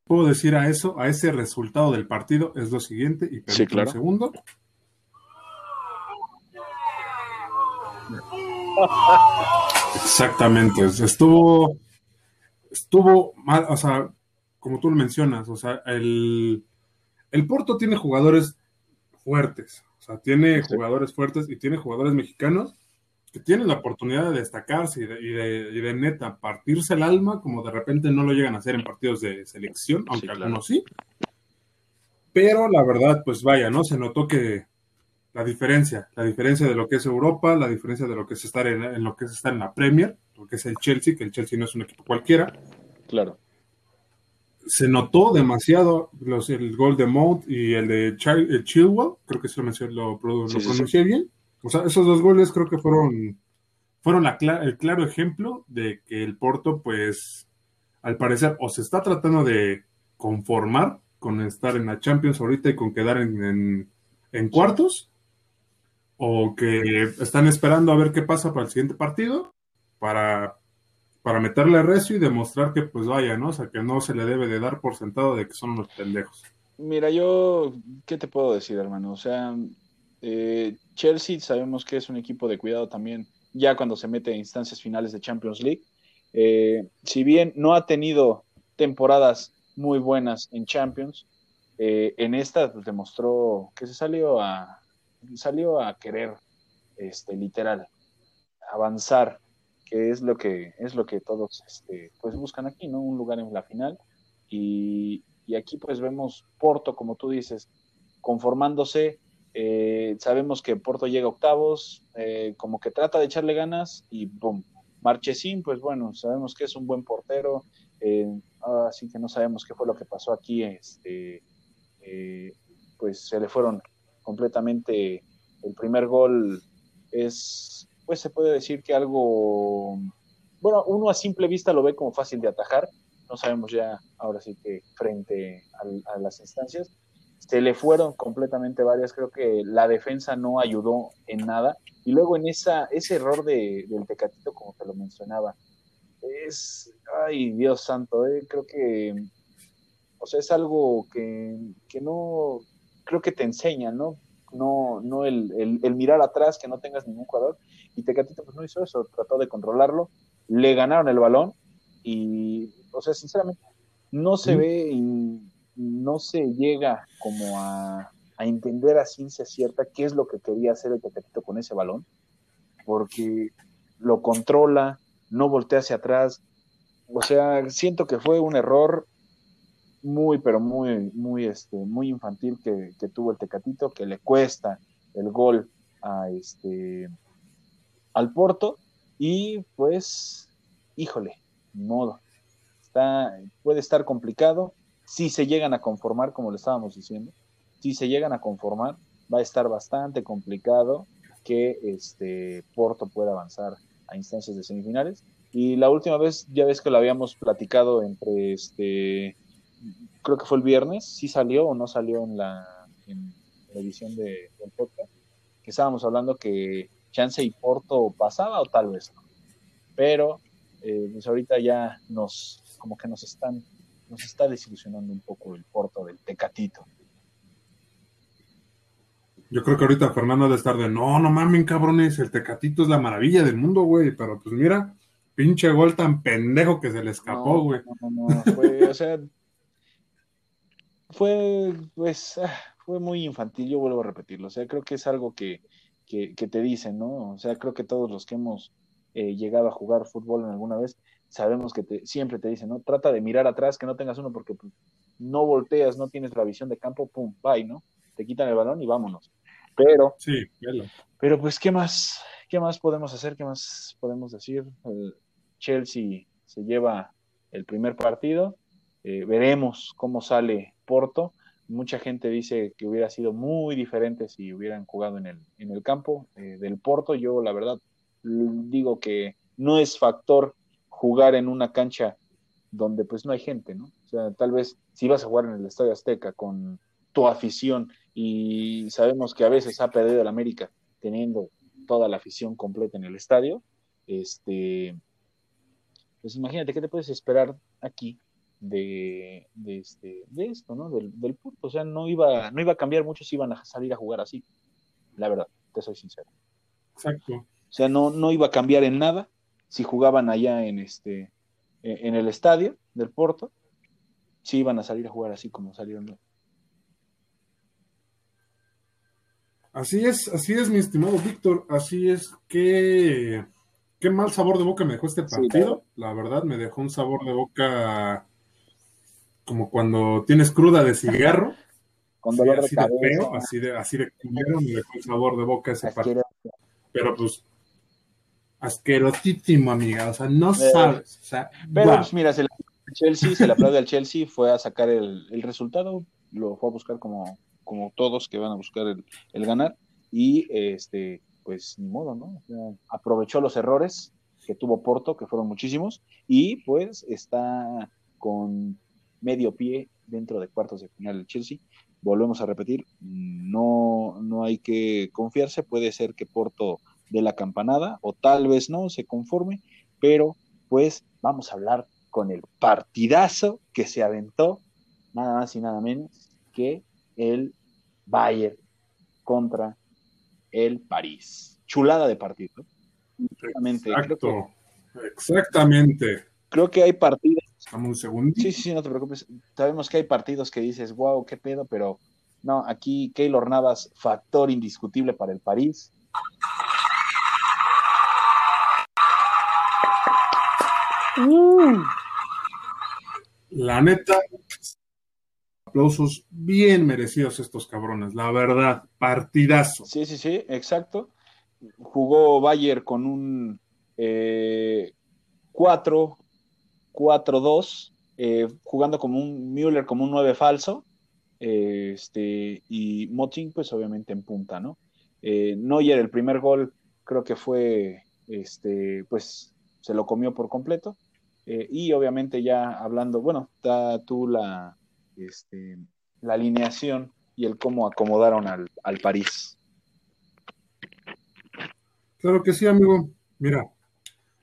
Puedo decir a eso, a ese resultado del partido es lo siguiente y sí, un segundo. Exactamente, estuvo estuvo mal, o sea, como tú lo mencionas, o sea, el, el Porto tiene jugadores fuertes, sea, tiene jugadores fuertes y tiene jugadores mexicanos que tienen la oportunidad de destacarse y de, y de, neta partirse el alma, como de repente no lo llegan a hacer en partidos de selección, aunque algunos sí. Pero la verdad, pues vaya, ¿no? Se notó que la diferencia, la diferencia de lo que es Europa, la diferencia de lo que es estar en, en lo que es estar en la Premier, lo que es el Chelsea, que el Chelsea no es un equipo cualquiera. Claro se notó demasiado los, el gol de Mount y el de Chilwell, creo que se lo, pronuncié bien. O sea, esos dos goles creo que fueron, fueron el claro ejemplo de que el Porto, pues, al parecer, o se está tratando de conformar con estar en la Champions ahorita y con quedar en, en cuartos, o que están esperando a ver qué pasa para el siguiente partido, para para meterle recio y demostrar que pues vaya, ¿no? O sea, que no se le debe de dar por sentado de que son unos pendejos. Mira, yo, ¿qué te puedo decir, hermano? O sea, eh, Chelsea sabemos que es un equipo de cuidado también, ya cuando se mete en instancias finales de Champions League. Eh, si bien no ha tenido temporadas muy buenas en Champions, eh, en esta pues, demostró que se salió a salió a querer, este, literal, avanzar que es lo que es lo que todos este, pues buscan aquí, ¿no? Un lugar en la final y, aquí pues vemos Porto, como tú dices, conformándose. Eh, sabemos que Porto llega a octavos, eh, como que trata de echarle ganas y ¡boom! Marchesín, pues bueno, sabemos que es un buen portero, eh, así que no sabemos qué fue lo que pasó aquí. Este, pues se le fueron completamente. El primer gol es, pues se puede decir que algo, bueno, uno a simple vista lo ve como fácil de atajar, no sabemos ya ahora sí que frente a, las instancias. Se le fueron completamente varias, creo que la defensa no ayudó en nada. Y luego en esa, ese error de, del Tecatito, como te lo mencionaba, es, ay Dios santo, eh, creo que, o sea, es algo que, que no, creo que te enseña, ¿no? No, no el, el, mirar atrás, que no tengas ningún jugador. Y Tecatito pues no hizo eso, trató de controlarlo, le ganaron el balón y o sea, sinceramente, no se ve y no se llega como a, entender a ciencia cierta qué es lo que quería hacer el Tecatito con ese balón, porque lo controla, no voltea hacia atrás. O sea, siento que fue un error muy, pero muy, muy, este, muy infantil que, que tuvo el Tecatito, que le cuesta el gol a este al Porto. Y pues, híjole, modo puede estar complicado. Si se llegan a conformar, como le estábamos diciendo, si se llegan a conformar, va a estar bastante complicado que este Porto pueda avanzar a instancias de semifinales. Y la última vez, ya ves que lo habíamos platicado entre este, creo que fue el viernes, si salió o no salió en la, edición de, del podcast, que estábamos hablando que Chance y Porto pasaba o tal vez no. Pero eh, pues ahorita ya nos, como que nos están, nos está desilusionando un poco el porto del Tecatito. Yo creo que ahorita Fernando de estar de, no, no mamen, cabrones, el Tecatito es la maravilla del mundo, güey, pero pues mira, pinche gol tan pendejo que se le escapó, güey. No, no, no, fue, o sea, fue, pues, ah, fue muy infantil, yo vuelvo a repetirlo, o sea, creo que es algo que, que, que te dicen, ¿no? O sea, creo que todos los que hemos eh, llegado a jugar fútbol en alguna vez, sabemos que te, siempre te dicen, ¿no? Trata de mirar atrás, que no tengas uno, porque pues, no volteas, no tienes la visión de campo, pum, bye, ¿no? Te quitan el balón y vámonos. Pero, sí, pero pues, ¿qué más? ¿Qué más podemos hacer? ¿Qué más podemos decir? Chelsea se lleva el primer partido. Eh, veremos cómo sale Porto. Mucha gente dice que hubiera sido muy diferente si hubieran jugado en el, en el campo eh, del Porto. Yo, la verdad, digo que no es factor jugar en una cancha donde pues no hay gente, ¿no? O sea, tal vez si vas a jugar en el Estadio Azteca con tu afición y sabemos que a veces ha perdido el América teniendo toda la afición completa en el estadio, este, pues imagínate qué te puedes esperar aquí de, de, este, de esto, ¿no? Del, del punto. O sea, no iba, no iba a cambiar mucho si iban a salir a jugar así. La verdad, te soy sincero. Exacto. O sea, no, no iba a cambiar en nada si jugaban allá en este e, en el estadio del Porto, si iban a salir a jugar así como salieron. Así es, así es, mi estimado Víctor, así es que qué mal sabor de boca me dejó este partido. La verdad, me dejó un sabor de boca como cuando tienes cruda de cigarro. Con así, de, feo, así de, así de me dejó un sabor de boca ese partido. Pero pues asquerosísimo, amiga. O sea, no eh, sabes. O sea, pero pues, mira, se le, Chelsea, se le aplaude al Chelsea, fue a sacar el, el, resultado, lo fue a buscar como, como todos que van a buscar el, el ganar. Y este, pues ni modo, ¿no? aprovechó los errores que tuvo Porto, que fueron muchísimos, y pues está con medio pie dentro de cuartos de final el Chelsea. Volvemos a repetir, no, no hay que confiarse, puede ser que Porto de la campanada, o tal vez no, se conforme, pero pues vamos a hablar con el partidazo que se aventó, nada más y nada menos que el Bayern contra el París. Chulada de partido. Exactamente. Exacto. Exactamente. Creo que hay partidos. un segundo. Sí, sí, sí, no te preocupes. Sabemos que hay partidos que dices, wow, qué pedo, pero no, aquí Keylor Navas, factor indiscutible para el París. Uh. La neta, aplausos bien merecidos estos cabrones, la verdad, partidazo. Sí, sí, sí, exacto. Jugó Bayer con un eh, 4, 4-2, eh, jugando como un Müller, como un 9 falso, eh, este, y Motin, pues obviamente en punta, ¿no? Eh, el primer gol, creo que fue, este, pues se lo comió por completo. Eh, y obviamente ya hablando, bueno, está tú la, este, la alineación y el cómo acomodaron al, al París. Claro que sí, amigo. Mira,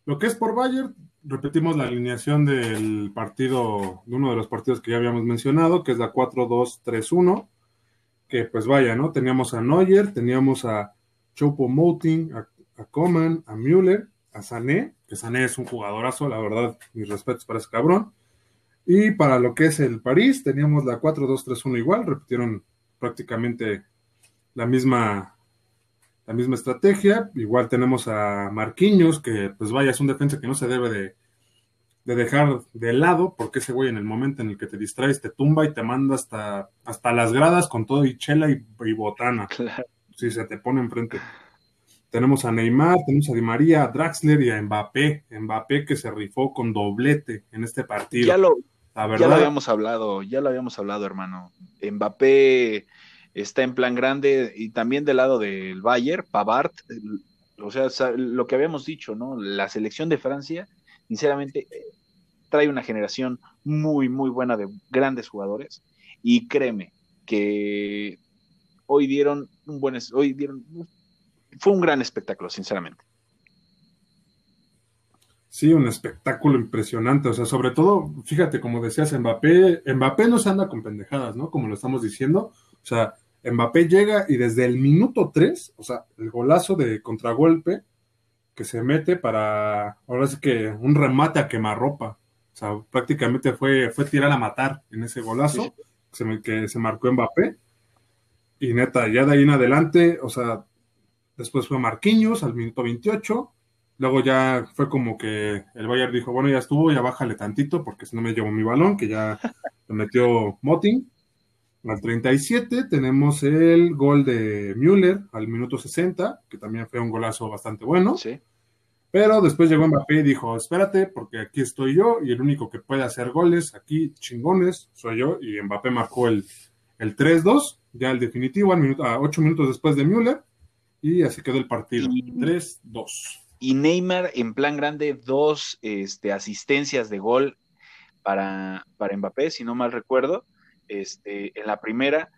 lo que es por Bayern, repetimos la alineación del partido, de uno de los partidos que ya habíamos mencionado, que es la 4-2-3-1, que pues vaya, ¿no? Teníamos a Neuer, teníamos a Chopo Moting, a, a Coman, a Müller, a Sané, que Sané es un jugadorazo, la verdad, mis respetos para ese cabrón. Y para lo que es el París, teníamos la 4-2-3-1 igual, repitieron prácticamente la misma, la misma estrategia. Igual tenemos a Marquinhos, que pues vaya, es un defensa que no se debe de, de dejar de lado, porque ese güey en el momento en el que te distraes te tumba y te manda hasta, hasta las gradas con todo y chela y, y botana. Claro. Si se te pone enfrente. Tenemos a Neymar, tenemos a Di María, a Draxler y a Mbappé. Mbappé que se rifó con doblete en este partido. Ya lo, la ya verdad, lo habíamos hablado, ya lo habíamos hablado, hermano. Mbappé está en plan grande y también del lado del Bayern, Pavard, o sea, lo que habíamos dicho, ¿no? La selección de Francia, sinceramente, trae una generación muy, muy buena de grandes jugadores y créeme que hoy dieron un buen, hoy dieron, fue un gran espectáculo, sinceramente. sí, un espectáculo impresionante. O sea, sobre todo, fíjate, como decías, Mbappé, Mbappé no se anda con pendejadas, ¿no? Como lo estamos diciendo. O sea, Mbappé llega y desde el minuto 3, o sea, el golazo de contragolpe que se mete para, ahora sí que un remate a quemarropa. O sea, prácticamente fue, fue tirar a matar en ese golazo Sí, que se, me- que se marcó Mbappé. Y neta, ya de ahí en adelante, o sea, después fue Marquinhos al minuto 28. Luego ya fue como que el Bayern dijo, bueno, ya estuvo, ya bájale tantito, porque si no me llevo mi balón, que ya lo metió Motin. Al 37 tenemos el gol de Müller al minuto 60, que también fue un golazo bastante bueno. Sí. Pero después llegó Mbappé y dijo, espérate, porque aquí estoy yo y el único que puede hacer goles aquí, chingones, soy yo. Y Mbappé marcó el, el 3-2, ya el definitivo, al minuto, a 8 minutos después de Müller. Y así quedó el partido. Y- 3-2. Y Neymar en plan grande, dos este, asistencias de gol para, para Mbappé, si no mal recuerdo. Este, en la primera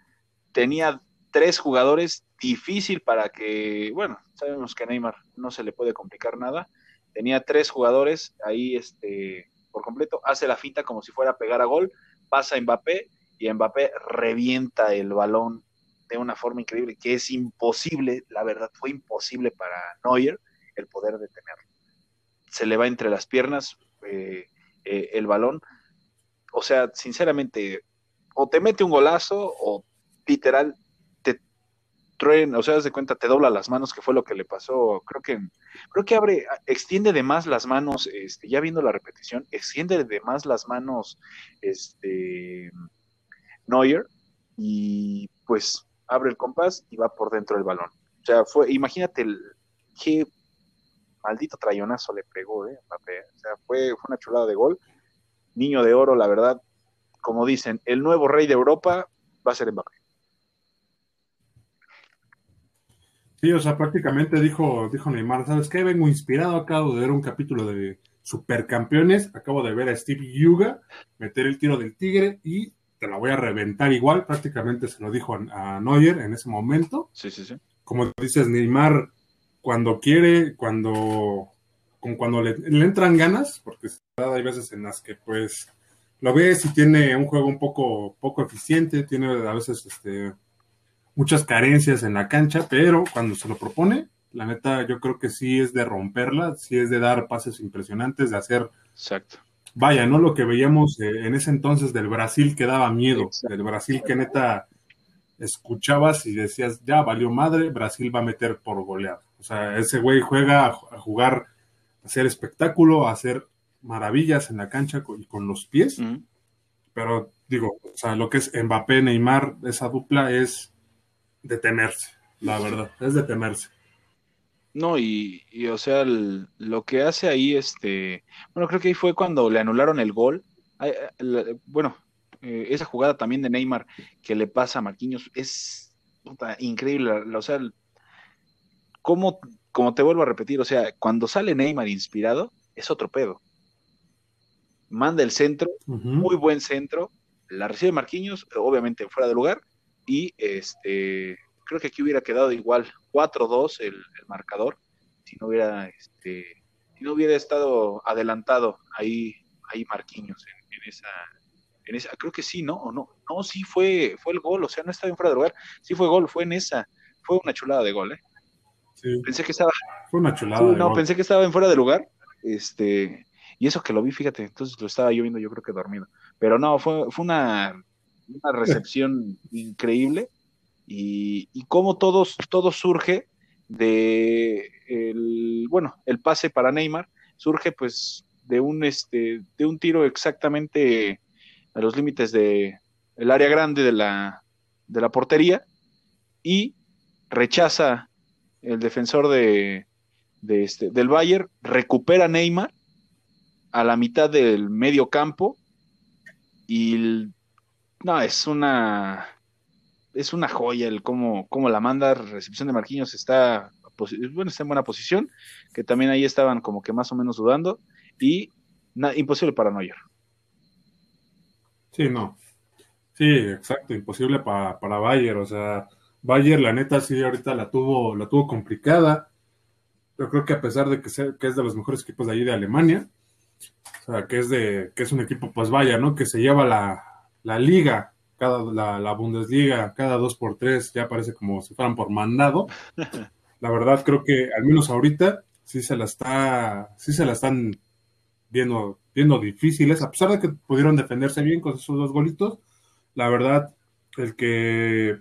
tenía tres jugadores, difícil para que, bueno, sabemos que a Neymar no se le puede complicar nada. Tenía tres jugadores ahí este, por completo, hace la finta como si fuera a pegar a gol, pasa a Mbappé y Mbappé revienta el balón de una forma increíble, que es imposible, la verdad, fue imposible para Neuer el poder detenerlo. Se le va entre las piernas eh, eh, el balón. O sea, sinceramente, o te mete un golazo o literal te truena, o sea, haz de cuenta, te dobla las manos, que fue lo que le pasó. Creo que creo que abre, extiende de más las manos, este, ya viendo la repetición, extiende de más las manos este Neuer y pues abre el compás y va por dentro del balón. O sea, fue, imagínate el, qué maldito trayonazo le pegó, ¿eh? O sea, fue, fue una chulada de gol. Niño de oro, la verdad. Como dicen, el nuevo rey de Europa va a ser Mbappé. Sí, o sea, prácticamente dijo, dijo Neymar, ¿sabes qué? Vengo inspirado, acabo de ver un capítulo de Supercampeones, acabo de ver a Steve Yuga meter el tiro del tigre y te la voy a reventar igual, prácticamente se lo dijo a, Neuer en ese momento. Sí, sí, sí. Como dices, Neymar cuando quiere, cuando, como cuando le, le entran ganas, porque hay veces en las que pues lo ves y tiene un juego un poco, poco eficiente, tiene a veces este, muchas carencias en la cancha, pero cuando se lo propone, la neta yo creo que sí es de romperla, sí es de dar pases impresionantes, de hacer, Exacto. vaya, no lo que veíamos eh, en ese entonces del Brasil que daba miedo, Exacto. del Brasil que neta escuchabas y decías, ya valió madre, Brasil va a meter por goleada. O sea, ese güey juega a jugar, a hacer espectáculo, a hacer maravillas en la cancha y con, los pies, pero digo, o sea, lo que es Mbappé, Neymar, esa dupla es de temerse, la verdad, es de temerse. No, y, o sea, lo que hace ahí, este, bueno, creo que ahí fue cuando le anularon el gol. bueno, eh, esa jugada también de Neymar que le pasa a Marquinhos es increíble. O sea, como, como te vuelvo a repetir, o sea, cuando sale Neymar inspirado, es otro pedo. Manda el centro, muy buen centro, la recibe Marquinhos, obviamente fuera de lugar, y este creo que aquí hubiera quedado igual 4-2 el, marcador si no hubiera este si no hubiera estado adelantado ahí ahí Marquinhos en, esa en esa creo que sí no o no no sí fue fue el gol o sea no estaba en fuera de lugar sí fue gol fue en esa fue una chulada de gol eh pensé que estaba fue una chulada no pensé que estaba en fuera de lugar este y eso que lo vi fíjate entonces lo estaba yo viendo yo creo que dormido. Pero no fue fue una una recepción increíble y, y cómo todo, todo surge de el, bueno, el pase para Neymar surge pues de un este de un tiro exactamente a los límites de el área grande de la de la portería y rechaza el defensor de, de este, del Bayern, recupera Neymar a la mitad del medio campo y no, es una es una joya el cómo, cómo la manda, recepción de Marquinhos está, bueno, está en buena posición, que también ahí estaban como que más o menos dudando, y imposible para Neuer. Sí, no. Sí, exacto, imposible para, para Bayer, o sea, Bayer la neta sí ahorita la tuvo, la tuvo complicada. Yo creo que a pesar de que, que es de los mejores equipos de ahí de Alemania, o sea, que es de, que es un equipo, pues vaya, ¿no? Que se lleva la, la liga cada, la, Bundesliga cada dos por tres ya parece como si fueran por mandado. La verdad creo que al menos ahorita sí se la está, sí se la están viendo, viendo difíciles, a pesar de que pudieron defenderse bien con esos dos golitos. La verdad, el que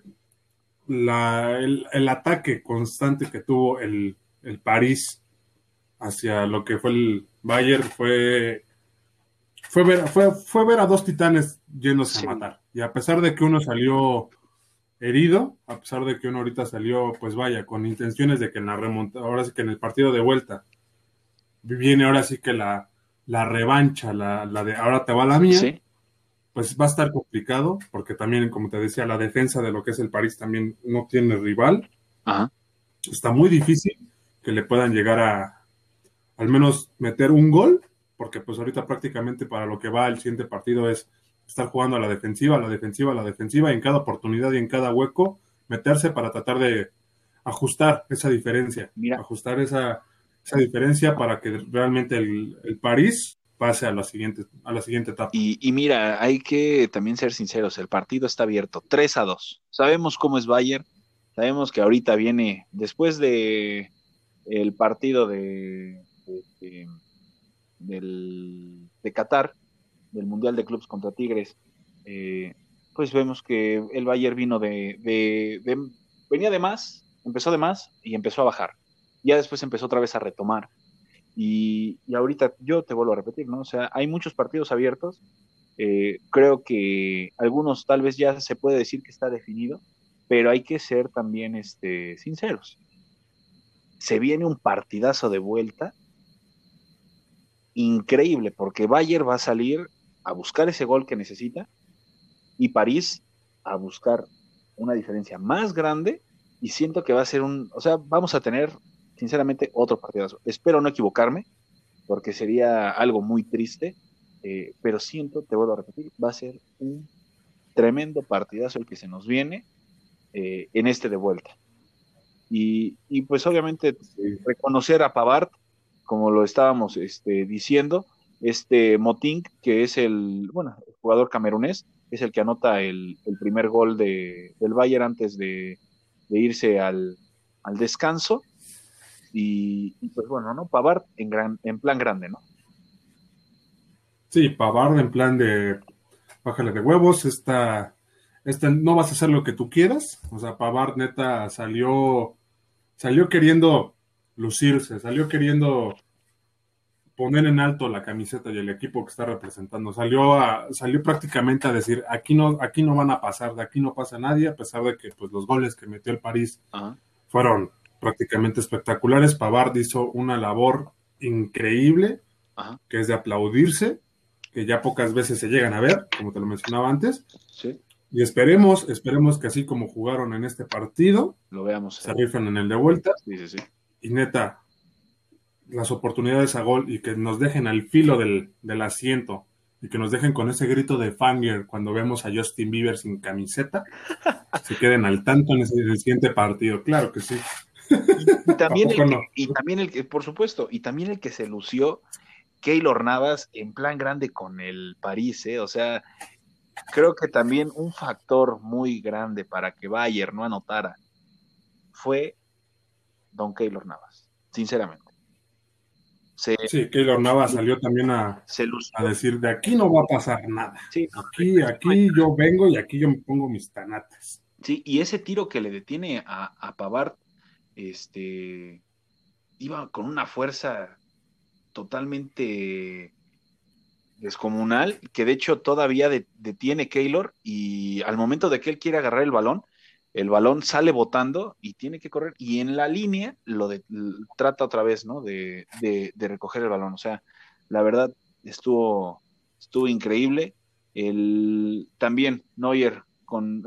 la, el, ataque constante que tuvo el, el París hacia lo que fue el Bayern fue fue ver, fue, fue ver a dos titanes yéndose a matar. Y a pesar de que uno salió herido, a pesar de que uno ahorita salió, pues vaya, con intenciones de que en la remonta, ahora sí que en el partido de vuelta, viene ahora sí que la, la revancha, la, la, de ahora te va la mía, pues va a estar complicado, porque también, como te decía, la defensa de lo que es el París también no tiene rival. Está muy difícil que le puedan llegar a al menos meter un gol porque pues ahorita prácticamente para lo que va el siguiente partido es estar jugando a la defensiva, a la defensiva, a la defensiva, y en cada oportunidad y en cada hueco meterse para tratar de ajustar esa diferencia, ajustar esa, esa diferencia para que realmente el, París pase a la siguiente, a la siguiente etapa. Y, y, mira, hay que también ser sinceros, el partido está abierto, 3 a 2. Sabemos cómo es Bayern, sabemos que ahorita viene, después de el partido de del, de Qatar, del Mundial de Clubes contra Tigres, eh, pues vemos que el Bayern vino de, de, venía de más, empezó de más y empezó a bajar. Ya después empezó otra vez a retomar. Y, y ahorita yo te vuelvo a repetir, ¿no? O sea, hay muchos partidos abiertos. Eh, creo que algunos tal vez ya se puede decir que está definido, pero hay que ser también este, sinceros. Se viene un partidazo de vuelta increíble, porque Bayern va a salir a buscar ese gol que necesita y París a buscar una diferencia más grande y siento que va a ser un, o sea, vamos a tener sinceramente otro partidazo. Espero no equivocarme, porque sería algo muy triste, eh, pero siento, te vuelvo a repetir, va a ser un tremendo partidazo el que se nos viene eh, en este de vuelta. Y, y pues obviamente reconocer a Pavard como lo estábamos este, diciendo, este Moting, que es el, bueno, el jugador camerunés, es el que anota el, primer gol de, del Bayern antes de, irse al, descanso. Y, pues bueno, ¿no? Pavard en, gran, en plan grande, ¿no? Sí, Pavard en plan de bájale de huevos, esta, esta, no vas a hacer lo que tú quieras. O sea, Pavard neta salió, salió queriendo lucirse, salió queriendo poner en alto la camiseta y el equipo que está representando. Salió a, salió prácticamente a decir, aquí no, aquí no van a pasar, de aquí no pasa nadie, a pesar de que pues los goles que metió el París fueron prácticamente espectaculares. Pavard hizo una labor increíble, que es de aplaudirse, que ya pocas veces se llegan a ver, como te lo mencionaba antes. Y esperemos, esperemos que así como jugaron en este partido, lo veamos. Se rifan en el de vuelta. Y neta, las oportunidades a gol y que nos dejen al filo del, asiento y que nos dejen con ese grito de Fanger cuando vemos a Justin Bieber sin camiseta, se queden al tanto en, el siguiente partido. Claro que sí. Y, también, el que, y también el que, por supuesto, y también el que se lució, Keylor Navas en plan grande con el París, ¿eh? o sea, creo que también un factor muy grande para que Bayer no anotara fue Don Keylor Navas, sinceramente. sí, Keylor Navas salió también a, a, decir, de aquí no va a pasar nada. aquí, aquí yo vengo y aquí yo me pongo mis tanates. Sí, y ese tiro que le detiene a, a Pavard, este, iba con una fuerza totalmente descomunal, que de hecho todavía detiene Keylor y al momento de que él quiere agarrar el balón, el balón sale botando y tiene que correr y en la línea lo de, trata otra vez, ¿no? De, recoger el balón. O sea, la verdad estuvo, estuvo increíble. El, también Neuer con,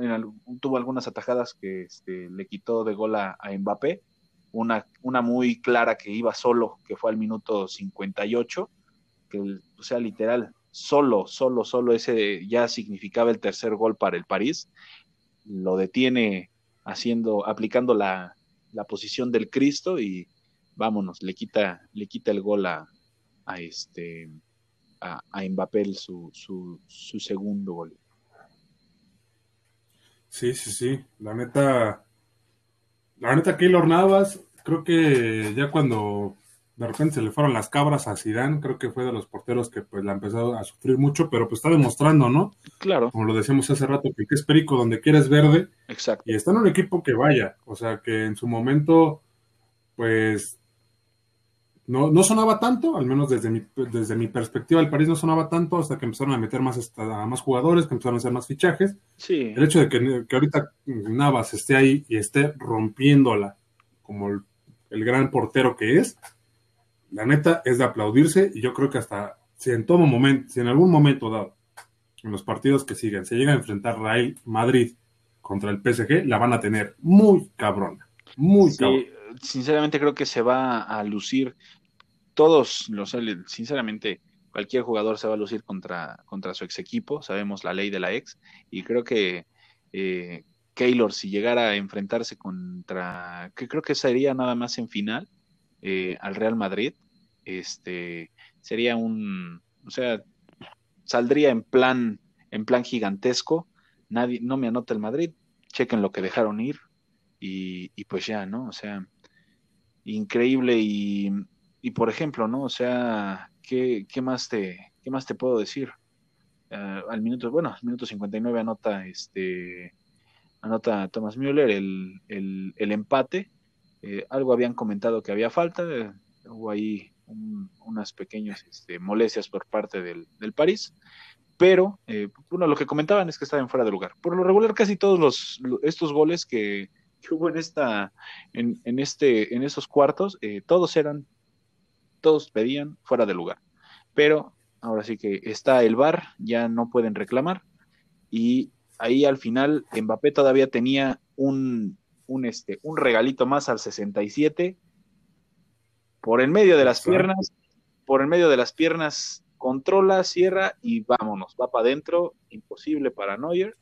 tuvo algunas atajadas que este, le quitó de gol a, Mbappé. Una, una muy clara que iba solo, que fue al minuto 58 que, o sea, literal, solo, solo, solo ese ya significaba el tercer gol para el París, lo detiene haciendo, aplicando la, posición del Cristo y vámonos, le quita, le quita el gol a, este a, a Mbappé su, su, su segundo gol. Sí, sí, sí. La neta, la neta, Keylor Navas, creo que ya cuando de repente se le fueron las cabras a Zidane, creo que fue de los porteros que pues la ha empezado a sufrir mucho, pero pues está demostrando, ¿no? Claro. Como lo decíamos hace rato, que es perico donde quieres verde. Exacto. Y está en un equipo que vaya, o sea, que en su momento, pues, no, no sonaba tanto, al menos desde mi, desde mi perspectiva, el París no sonaba tanto hasta que empezaron a meter más, a más jugadores, que empezaron a hacer más fichajes. Sí. El hecho de que, que ahorita Navas esté ahí y esté rompiéndola como el gran portero que es, la neta es de aplaudirse y yo creo que hasta si en todo momento, si en algún momento dado, en los partidos que siguen, se llega a enfrentar Real Madrid contra el PSG, la van a tener muy cabrona, muy sí, Sinceramente creo que se va a lucir todos, los, sinceramente cualquier jugador se va a lucir contra, contra su ex equipo, sabemos la ley de la ex, y creo que eh, Keylor, si llegara a enfrentarse contra, que creo que sería nada más en final, eh, al Real Madrid, este, sería un, o sea, saldría en plan, en plan gigantesco, nadie, no me anota el Madrid, chequen lo que dejaron ir y, pues ya, ¿no? O sea, increíble y, y por ejemplo, ¿no? O sea, ¿qué, qué más te, qué más te puedo decir? Ah, al minuto, bueno, al minuto 59 anota este anota Thomas Müller el, el, el empate eh, algo habían comentado que había falta, eh, hubo ahí unas pequeñas este, molestias por parte del, del París, pero eh, lo que comentaban es que estaban fuera de lugar. Por lo regular, casi todos los, estos goles que, hubo en esta, en, en, este, en esos cuartos, todos eran, todos pedían fuera de lugar. Pero ahora sí que está el VAR, ya no pueden reclamar, y ahí al final Mbappé todavía tenía un, un, este, un regalito más al 67. Por el medio de las piernas, por el medio de las piernas, controla, cierra y vámonos, va para adentro, imposible para Neuer.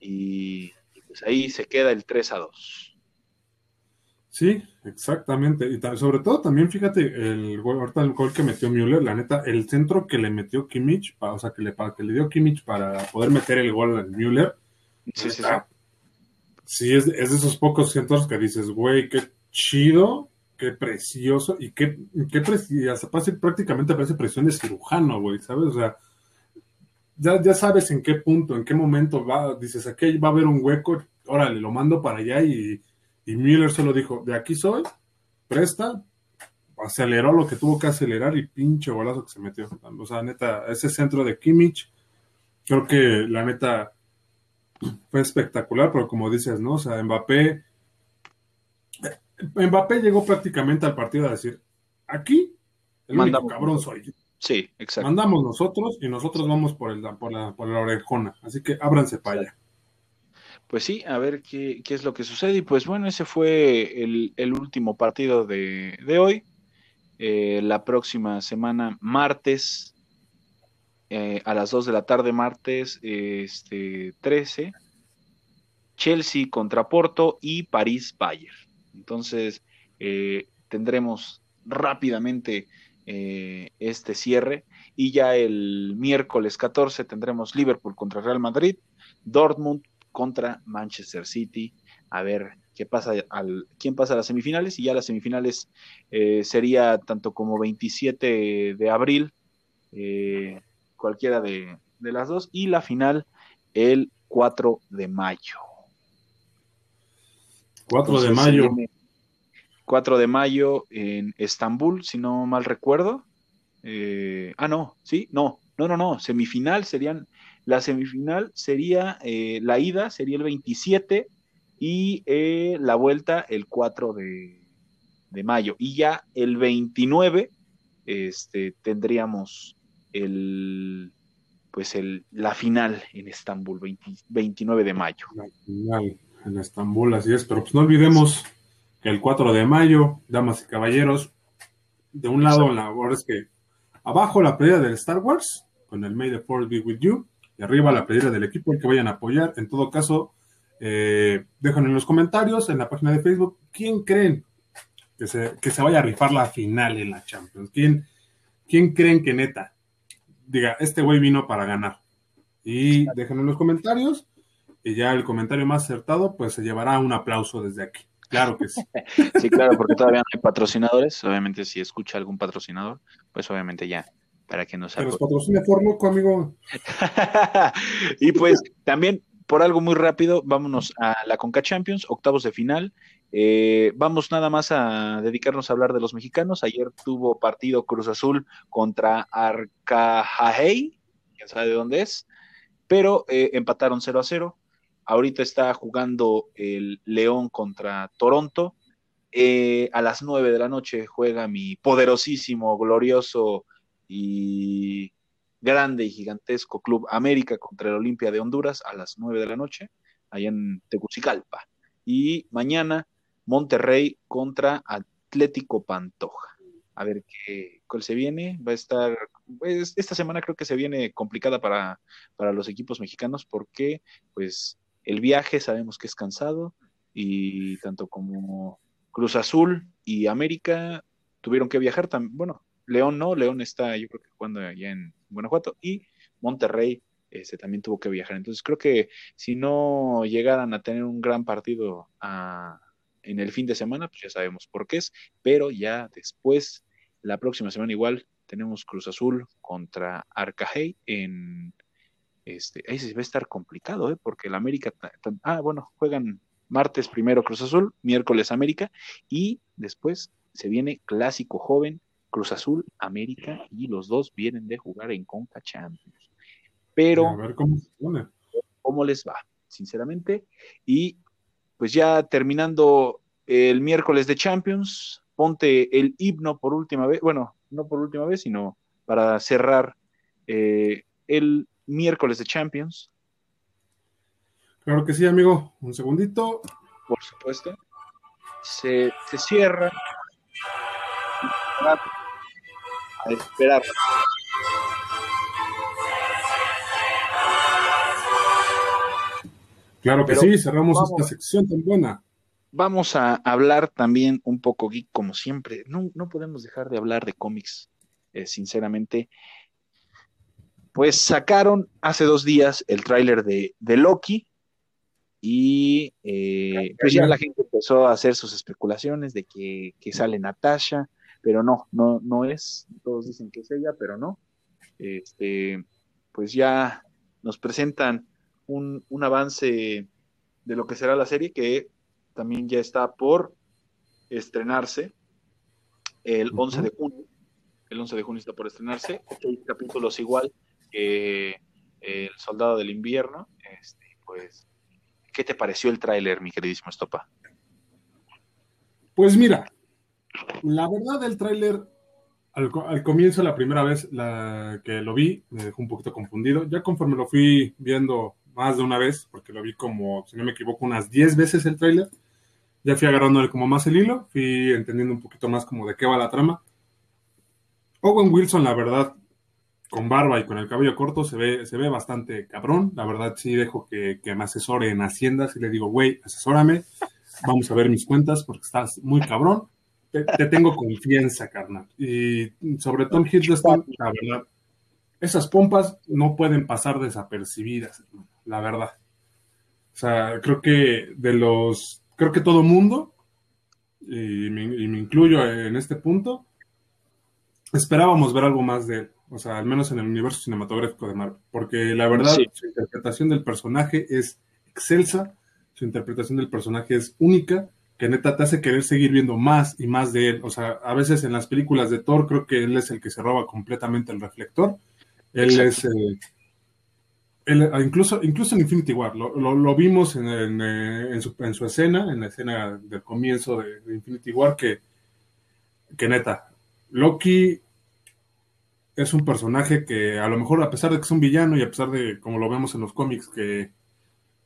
Y, pues ahí se queda el 3 a 2. Sí, exactamente. Y sobre todo también, fíjate, el gol, ahorita el gol que metió Müller, la neta, el centro que le metió Kimmich, o sea, que le, que le dio Kimmich para poder meter el gol al Müller. Sí, sí, sí sí, es, es de esos pocos centros que dices, güey, qué chido, qué precioso, y qué, qué precioso, prácticamente parece presión de cirujano, güey, ¿sabes? O sea, ya, ya sabes en qué punto, en qué momento va, dices, aquí va a haber un hueco, órale, lo mando para allá y, y Müller solo dijo, de aquí soy, presta, aceleró lo que tuvo que acelerar y pinche golazo que se metió. O sea, neta, ese centro de Kimmich, creo que la neta fue espectacular, pero como dices, ¿no? O sea, Mbappé, Mbappé llegó prácticamente al partido a decir, aquí el único cabrón soy. Sí, exacto. Mandamos nosotros y nosotros vamos por, el, por, la, por la orejona. Así que ábranse para allá. Pues sí, a ver qué, qué, es lo que sucede. Y pues bueno, ese fue el, el último partido de, de hoy. Eh, la próxima semana, martes, eh, a las 2 de la tarde, martes este, 13, Chelsea contra Porto y París Bayern. Entonces, eh, tendremos rápidamente este cierre y ya el miércoles 14 tendremos Liverpool contra Real Madrid, Dortmund contra Manchester City. A ver qué pasa al, quién pasa a las semifinales y ya las semifinales eh, sería tanto como 27 de abril, eh, cualquiera de, las dos, y la final el 4 de mayo. 4 de mayo. 4 de mayo en Estambul, si no mal recuerdo. Eh, ah, no, sí, no, no, no, no, semifinal serían, la semifinal sería, la ida sería el 27 y eh, la vuelta el 4 de, mayo. Y ya el 29 este, tendríamos el, pues el, la final en Estambul, 29 de mayo. La final en Estambul, así es, pero pues no olvidemos que el 4 de mayo, damas y caballeros, de un lado la verdad es que abajo la pelea del Star Wars, con el May the Force be with you, y arriba la pelea del equipo, el que vayan a apoyar, en todo caso, eh, dejan en los comentarios, en la página de Facebook, quién creen que se, que se vaya a rifar la final en la Champions. ¿Quién, quién creen que neta diga, este güey vino para ganar? Y déjenlo en los comentarios y ya el comentario más acertado pues se llevará un aplauso desde aquí. Claro que sí. sí, claro, porque todavía no hay patrocinadores. Obviamente si escucha algún patrocinador, pues obviamente ya para que nos... Pero patrocina por loco, amigo. y pues también por algo muy rápido, vámonos a la Conca Champions, octavos de final. Eh, vamos nada más a dedicarnos a hablar de los mexicanos. Ayer tuvo partido Cruz Azul contra Arcajay, quién sabe de dónde es, pero eh, empataron 0 a 0. Ahorita está jugando el León contra Toronto. Eh, a las 9 de la noche juega mi poderosísimo, glorioso y grande y gigantesco Club América contra el Olimpia de Honduras a las 9 de la noche, allá en Tegucigalpa. Y mañana Monterrey contra Atlético Pantoja. A ver qué, cuál se viene. Va a estar, pues, esta semana creo que se viene complicada para, para los equipos mexicanos porque pues el viaje sabemos que es cansado y tanto como Cruz Azul y América tuvieron que viajar también, bueno, León no, León está yo creo que jugando allá en Guanajuato y Monterrey este, también tuvo que viajar. Entonces creo que si no llegaran a tener un gran partido ah, en el fin de semana, pues ya sabemos por qué es, pero ya después, la próxima semana igual, tenemos Cruz Azul contra Arcajay en... Este, ahí se va a estar complicado, ¿eh? porque el América, ah, bueno, juegan martes primero Cruz Azul, miércoles América y después se viene Clásico Joven Cruz Azul, América y los dos vienen de jugar en Conca Champions. Pero, a ver cómo, cómo les va, sinceramente. Y pues ya terminando el miércoles de Champions, ponte el himno por última vez, bueno, no por última vez, sino para cerrar eh, el miércoles de Champions. Claro que sí, amigo. Un segundito. Por supuesto. Se, se cierra a esperar. Claro que sí, cerramos esta sección tan buena. Vamos a hablar también un poco geek, como siempre. No, no podemos dejar de hablar de cómics, eh, sinceramente. Pues sacaron hace dos días el tráiler de, de, Loki y eh, pues ya la gente empezó a hacer sus especulaciones de que, que sale Natasha, pero no, no, no es, todos dicen que es ella, pero no. Este, pues ya nos presentan un, un avance de lo que será la serie, que también ya está por estrenarse. el 11 de junio. El 11 de junio está por estrenarse. Seis capítulos igual que El Soldado del Invierno. Este, pues, ¿qué te pareció el tráiler, mi queridísimo Estopa? Pues mira, la verdad del tráiler, al, comienzo, la primera vez la, que lo vi, me dejó un poquito confundido. Ya conforme lo fui viendo más de una vez, porque lo vi como, si no me equivoco, unas 10 veces el tráiler, ya fui agarrándole como más el hilo, fui entendiendo un poquito más como de qué va la trama. Owen Wilson, la verdad, con barba y con el cabello corto, se ve, se ve bastante cabrón. La verdad, sí dejo que, que me asesore en Hacienda. y le digo, güey, asesórame, vamos a ver mis cuentas porque estás muy cabrón. Te, tengo confianza, carnal. Y sobre Tom Hiddleston, la verdad, esas pompas no pueden pasar desapercibidas, la verdad. O sea, creo que de los creo que todo mundo, y me, incluyo en este punto, esperábamos ver algo más de él, o sea, al menos en el universo cinematográfico de Marvel, porque la verdad su interpretación del personaje es excelsa, su interpretación del personaje es única, que neta te hace querer seguir viendo más y más de él, o sea, a veces en las películas de Thor creo que él es el que se roba completamente el reflector, él es... Eh, Ah, incluso, incluso en Infinity War, lo, vimos en, en, su, en, su, escena, en la escena del comienzo de, Infinity War, que, que neta, Loki es un personaje que a lo mejor a pesar de que es un villano y a pesar de, como lo vemos en los cómics, que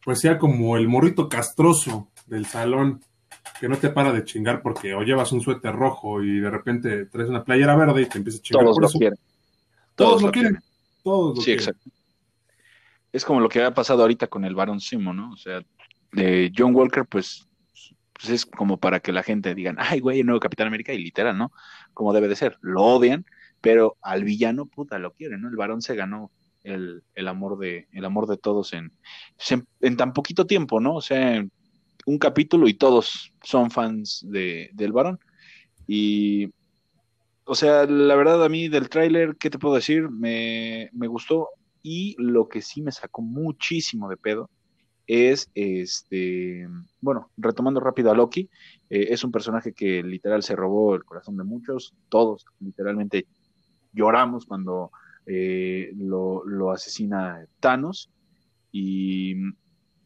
pues sea como el morrito castroso del salón, que no te para de chingar porque o llevas un suéter rojo y de repente traes una playera verde y te empieza a chingar. Todos lo quieren. Todos, lo quieren. Todos lo sí, exacto es como lo que ha pasado ahorita con el Baron Simo, ¿no? O sea, de John Walker, pues, pues, es como para que la gente digan, ay, güey, el nuevo Capitán América, y literal, ¿no? Como debe de ser, lo odian, pero al villano, puta, lo quieren, ¿no? El Barón se ganó el, amor de, el amor de todos en, en, tan poquito tiempo, ¿no? O sea, un capítulo y todos son fans de, del Barón. Y, o sea, la verdad a mí del tráiler, ¿qué te puedo decir? Me, me gustó y lo que sí me sacó muchísimo de pedo es este, bueno, retomando rápido a Loki, eh, es un personaje que literal se robó el corazón de muchos, todos literalmente lloramos cuando eh, lo, asesina Thanos y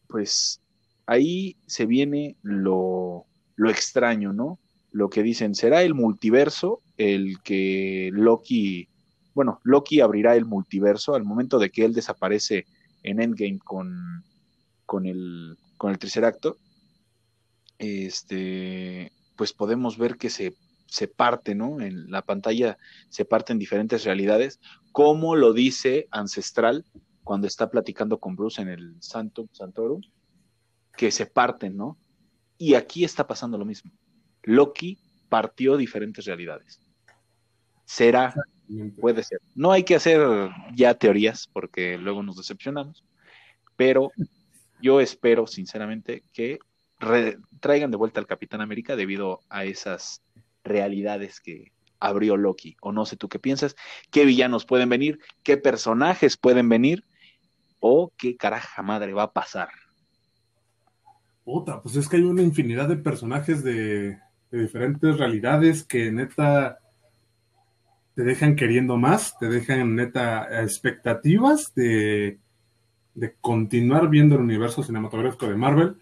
pues ahí se viene lo, lo extraño, ¿no? Lo que dicen, ¿será el multiverso el que Loki bueno, Loki abrirá el multiverso al momento de que él desaparece en Endgame con, con, el, con el tercer acto. Este, pues podemos ver que se, se parte, ¿no? En la pantalla se parte en diferentes realidades, como lo dice Ancestral cuando está platicando con Bruce en el Santo Santorum, que se parten, ¿no? Y aquí está pasando lo mismo. Loki partió diferentes realidades. Será Puede ser. No hay que hacer ya teorías porque luego nos decepcionamos, pero yo espero sinceramente que traigan de vuelta al Capitán América debido a esas realidades que abrió Loki. O no sé tú qué piensas, qué villanos pueden venir, qué personajes pueden venir o qué caraja madre va a pasar. Puta, pues es que hay una infinidad de personajes de, de diferentes realidades que neta te dejan queriendo más, te dejan neta expectativas de, de continuar viendo el universo cinematográfico de Marvel.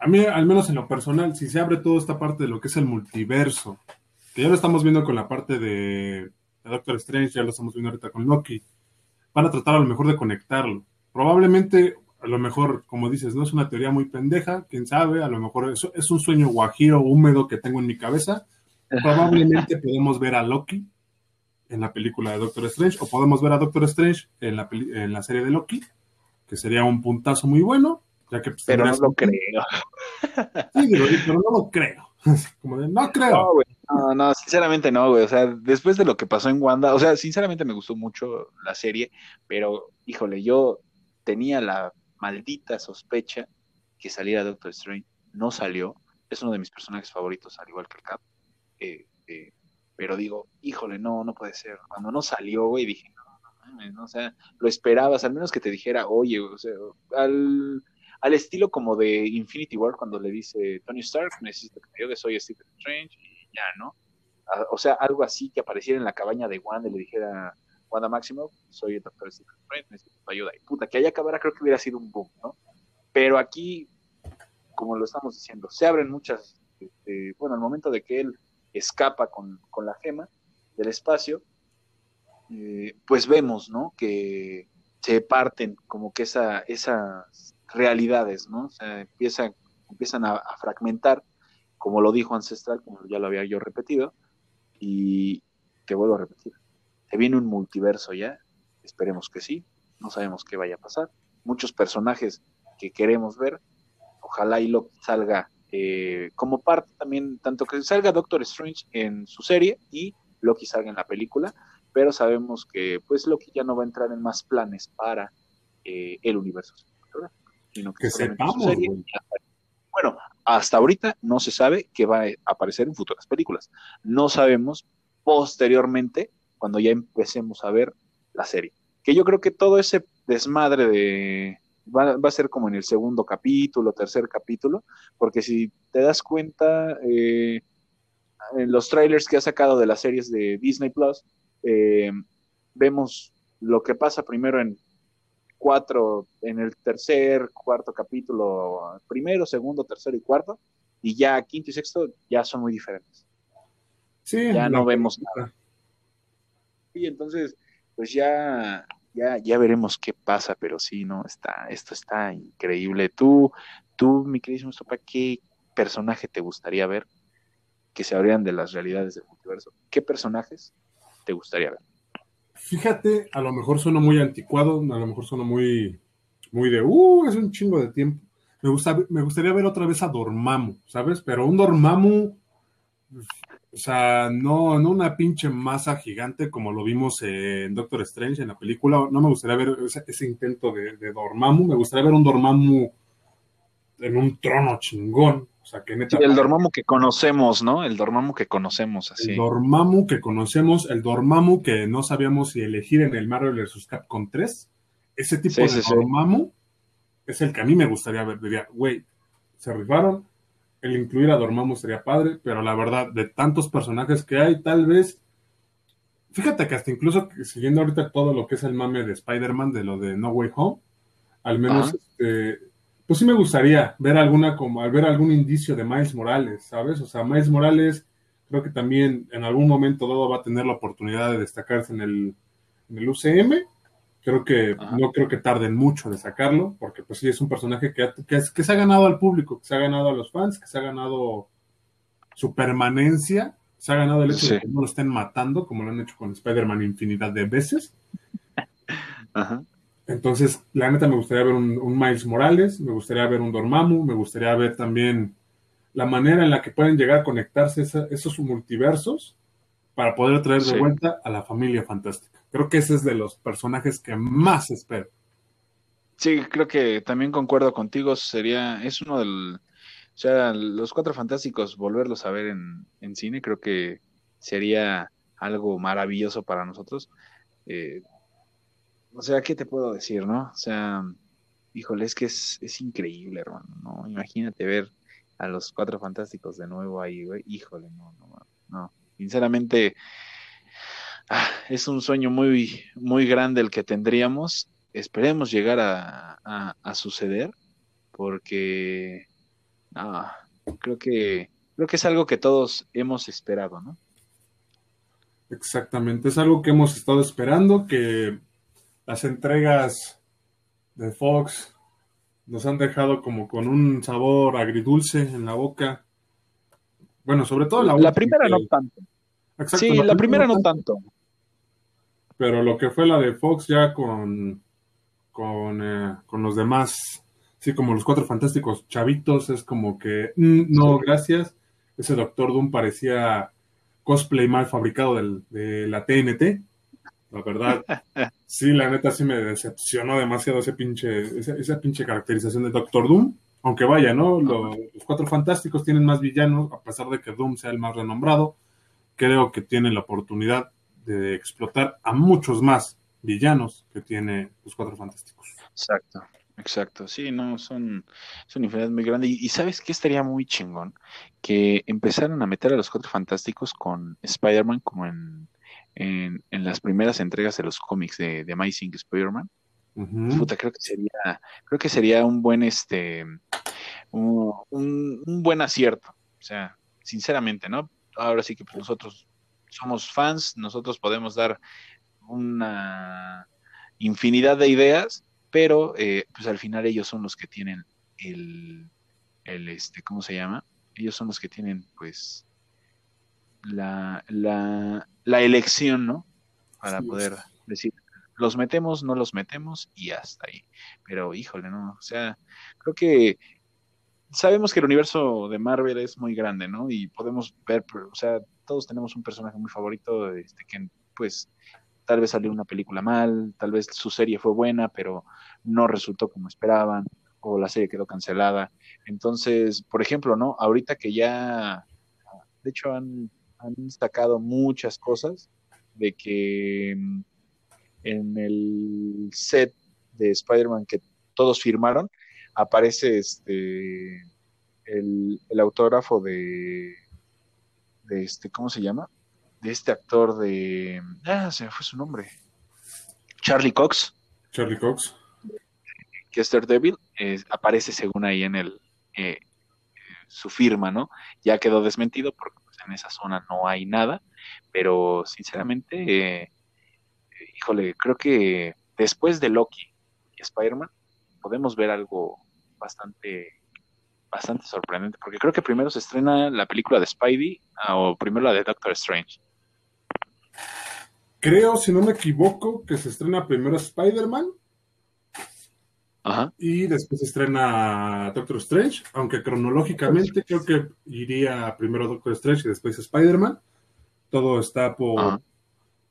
A mí, al menos en lo personal, si se abre toda esta parte de lo que es el multiverso, que ya lo estamos viendo con la parte de, Doctor Strange, ya lo estamos viendo ahorita con Loki, van a tratar a lo mejor de conectarlo. Probablemente, a lo mejor, como dices, no es una teoría muy pendeja, quién sabe, a lo mejor es, es un sueño guajiro húmedo que tengo en mi cabeza. Probablemente podemos ver a Loki en la película de Doctor Strange, o podemos ver a Doctor Strange en la, en la serie de Loki, que sería un puntazo muy bueno, ya que... Pues, pero no lo creo. Sí, pero, no lo creo. Como de, no creo. No, güey. No, no, sinceramente no, güey. O sea, después de lo que pasó en Wanda, o sea, sinceramente me gustó mucho la serie, pero, híjole, yo tenía la maldita sospecha que saliera Doctor Strange. No salió. Es uno de mis personajes favoritos, al igual que el Cap. Eh, eh, pero digo, híjole, no, no puede ser. Cuando no salió, güey, dije, no, no mames, ¿no? O sea, lo esperabas, al menos que te dijera, oye, o sea, al, al estilo como de Infinity War, cuando le dice Tony Stark, necesito que me ayudes, soy Stephen Strange, y ya, ¿no? o sea, algo así que apareciera en la cabaña de Wanda y le dijera, Wanda Máximo, soy el doctor Stephen Strange, necesito tu ayuda. Y puta, que haya acabara creo que hubiera sido un boom, ¿no? Pero aquí, como lo estamos diciendo, se abren muchas, este, bueno, al momento de que él escapa con, con la gema del espacio, eh, pues vemos, ¿no? Que se parten como que esa, esas realidades, ¿no? O sea, empiezan, empiezan a, fragmentar, como lo dijo Ancestral, como ya lo había yo repetido, y te vuelvo a repetir, se viene un multiverso ya, esperemos que sí, no sabemos qué vaya a pasar, muchos personajes que queremos ver, ojalá y lo salga eh, como parte también, tanto que salga Doctor Strange en su serie y Loki salga en la película, pero sabemos que pues Loki ya no va a entrar en más planes para eh, el universo sino que, sepamos. bueno, hasta ahorita no se sabe que va a aparecer en futuras películas. No sabemos posteriormente cuando ya empecemos a ver la serie. Que yo creo que todo ese desmadre de va, a ser como en el segundo capítulo, tercer capítulo, porque si te das cuenta, eh, en los trailers que ha sacado de las series de Disney Plus, eh, vemos lo que pasa primero en cuatro, en el tercer, cuarto capítulo, primero, segundo, tercero y cuarto, y ya quinto y sexto ya son muy diferentes. Sí, ya no vemos nada. Y entonces, pues ya, ya, ya veremos qué pasa, pero sí, no, está, esto está increíble. Tú, tú, mi queridísimo Sopa, ¿qué personaje te gustaría ver? que se abrieran de las realidades del multiverso. ¿Qué personajes te gustaría ver? Fíjate, a lo mejor suena muy anticuado, a lo mejor suena muy, muy de, uh, es un chingo de tiempo. Me, gusta, me gustaría ver otra vez a Dormammu, ¿sabes? Pero un Dormammu, o sea, no, no una pinche masa gigante como lo vimos en Doctor Strange en la película. No me gustaría ver ese, intento de, de Dormammu. Me gustaría ver un Dormammu en un trono chingón, el Dormammu que conocemos, ¿no? El Dormammu que conocemos, así. El Dormammu que conocemos, el Dormammu que no sabíamos si elegir en el Marvel vs. Capcom 3. Ese tipo de Dormammu es el que a mí me gustaría ver. Diría, güey, se rifaron. El incluir a Dormammu sería padre, pero la verdad, de tantos personajes que hay, tal vez. Fíjate que hasta incluso siguiendo ahorita todo lo que es el mame de Spider-Man, de lo de No Way Home, al menos este, pues sí me gustaría ver alguna como al ver algún indicio de Miles Morales, ¿sabes? O sea, Miles Morales creo que también en algún momento dado va a tener la oportunidad de destacarse en el, en el UCM. Creo que no creo que tarden mucho de sacarlo, porque pues sí es un personaje que, que, que, se ha ganado al público, que se ha ganado a los fans, que se ha ganado su permanencia, se ha ganado el hecho de que no lo estén matando, como lo han hecho con Spider-Man infinidad de veces. Ajá. Entonces, la neta me gustaría ver un, Miles Morales, me gustaría ver un Dormammu, me gustaría ver también la manera en la que pueden llegar a conectarse esos multiversos para poder traer de vuelta a la familia fantástica. Creo que ese es de los personajes que más espero. Sí, creo que también concuerdo contigo, sería, es uno del, o sea, los cuatro fantásticos, volverlos a ver en, en cine, creo que sería algo maravilloso para nosotros. Eh, o sea, ¿qué te puedo decir, no? O sea, híjole, es que es, es increíble, hermano, ¿no? Imagínate ver a los cuatro fantásticos de nuevo ahí, güey. Híjole, no, no, no. Sinceramente, ah, es un sueño muy, muy grande el que tendríamos. Esperemos llegar a, a, suceder, porque creo que creo que es algo que todos hemos esperado, ¿no? Exactamente, es algo que hemos estado esperando, que las entregas de Fox nos han dejado como con un sabor agridulce en la boca. Bueno, sobre todo la, la primera no tanto. Sí, la, primera, no tanto. Pero lo que fue la de Fox ya con, con, eh, con los demás, sí, como los cuatro fantásticos chavitos, es como que, mm, no, gracias. Ese Doctor Doom parecía cosplay mal fabricado del, de la TNT. La verdad, sí, la neta sí me decepcionó demasiado ese pinche, esa, pinche caracterización de Doctor Doom. Aunque vaya, ¿no? Los, cuatro fantásticos tienen más villanos, a pesar de que Doom sea el más renombrado. Creo que tienen la oportunidad de explotar a muchos más villanos que tiene los cuatro fantásticos. Exacto, Exacto, sí, no, son, son infinidad muy grande. Y, sabes qué estaría muy chingón? Que empezaran a meter a los cuatro fantásticos con Spider-Man como en, en, las primeras entregas de los cómics de, de Amazing Spider-Man. Puta, creo que sería, creo que sería un buen este un, un, buen acierto. O sea, sinceramente, ¿no? Ahora sí que pues, nosotros somos fans, nosotros podemos dar una infinidad de ideas, pero eh, pues al final ellos son los que tienen el, el, este, ¿cómo se llama? Ellos son los que tienen, pues, la, la, la elección, ¿no? Para poder decir, los metemos, no los metemos y hasta ahí. Pero híjole, ¿no? O sea, creo que sabemos que el universo de Marvel es muy grande, ¿no? Y podemos ver, o sea, todos tenemos un personaje muy favorito, este, que pues tal vez salió una película mal, tal vez su serie fue buena, pero no resultó como esperaban, o la serie quedó cancelada. Entonces, por ejemplo, ¿no? Ahorita que ya, de hecho, han, han sacado muchas cosas de que mm, en el set de Spider-Man que todos firmaron, aparece este el, autógrafo de, de este, ¿cómo se llama? De este actor de ah, se me fue su nombre. Charlie Cox. Charlie Cox. Kester Devil aparece según ahí en el eh, su firma, ¿no? Ya quedó desmentido porque pues, en esa zona no hay nada, pero sinceramente, eh, híjole, creo que después de Loki y Spider-Man podemos ver algo bastante bastante sorprendente, porque creo que primero se estrena la película de Spidey ah, o primero la de Doctor Strange. Creo, si no me equivoco, que se estrena primero Spider-Man Ajá. y después se estrena Doctor Strange, aunque cronológicamente creo que iría primero Doctor Strange y después Spider-Man. Todo está por,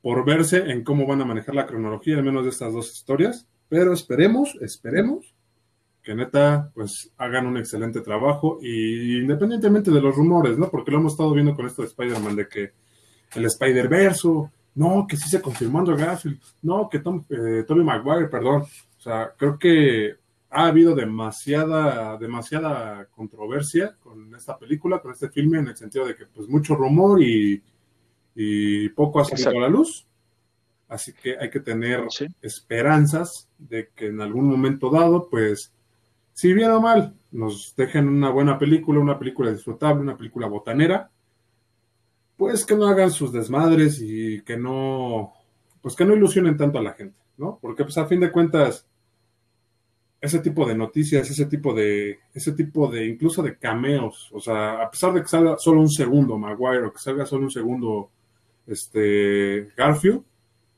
por verse en cómo van a manejar la cronología, al menos de estas dos historias. Pero esperemos, esperemos que neta, pues hagan un excelente trabajo y independientemente de los rumores, ¿no? Porque lo hemos estado viendo con esto de Spider-Man, de que el Spider-Verso, no, que sí se confirmó Andrew Garfield, no, que Tom, eh, Tommy Maguire, perdón. O sea, creo que ha habido demasiada, demasiada controversia con esta película, con este filme, en el sentido de que, pues, mucho rumor y, y poco ha salido a la luz. Así que hay que tener esperanzas de que en algún momento dado, pues, si bien o mal, nos dejen una buena película, una película disfrutable, una película botanera, pues que no hagan sus desmadres y que no, pues que no ilusionen tanto a la gente, ¿no? Porque pues a fin de cuentas, ese tipo de noticias, ese tipo de, ese tipo de, incluso de cameos, o sea, a pesar de que salga solo un segundo Maguire o que salga solo un segundo, este, Garfield,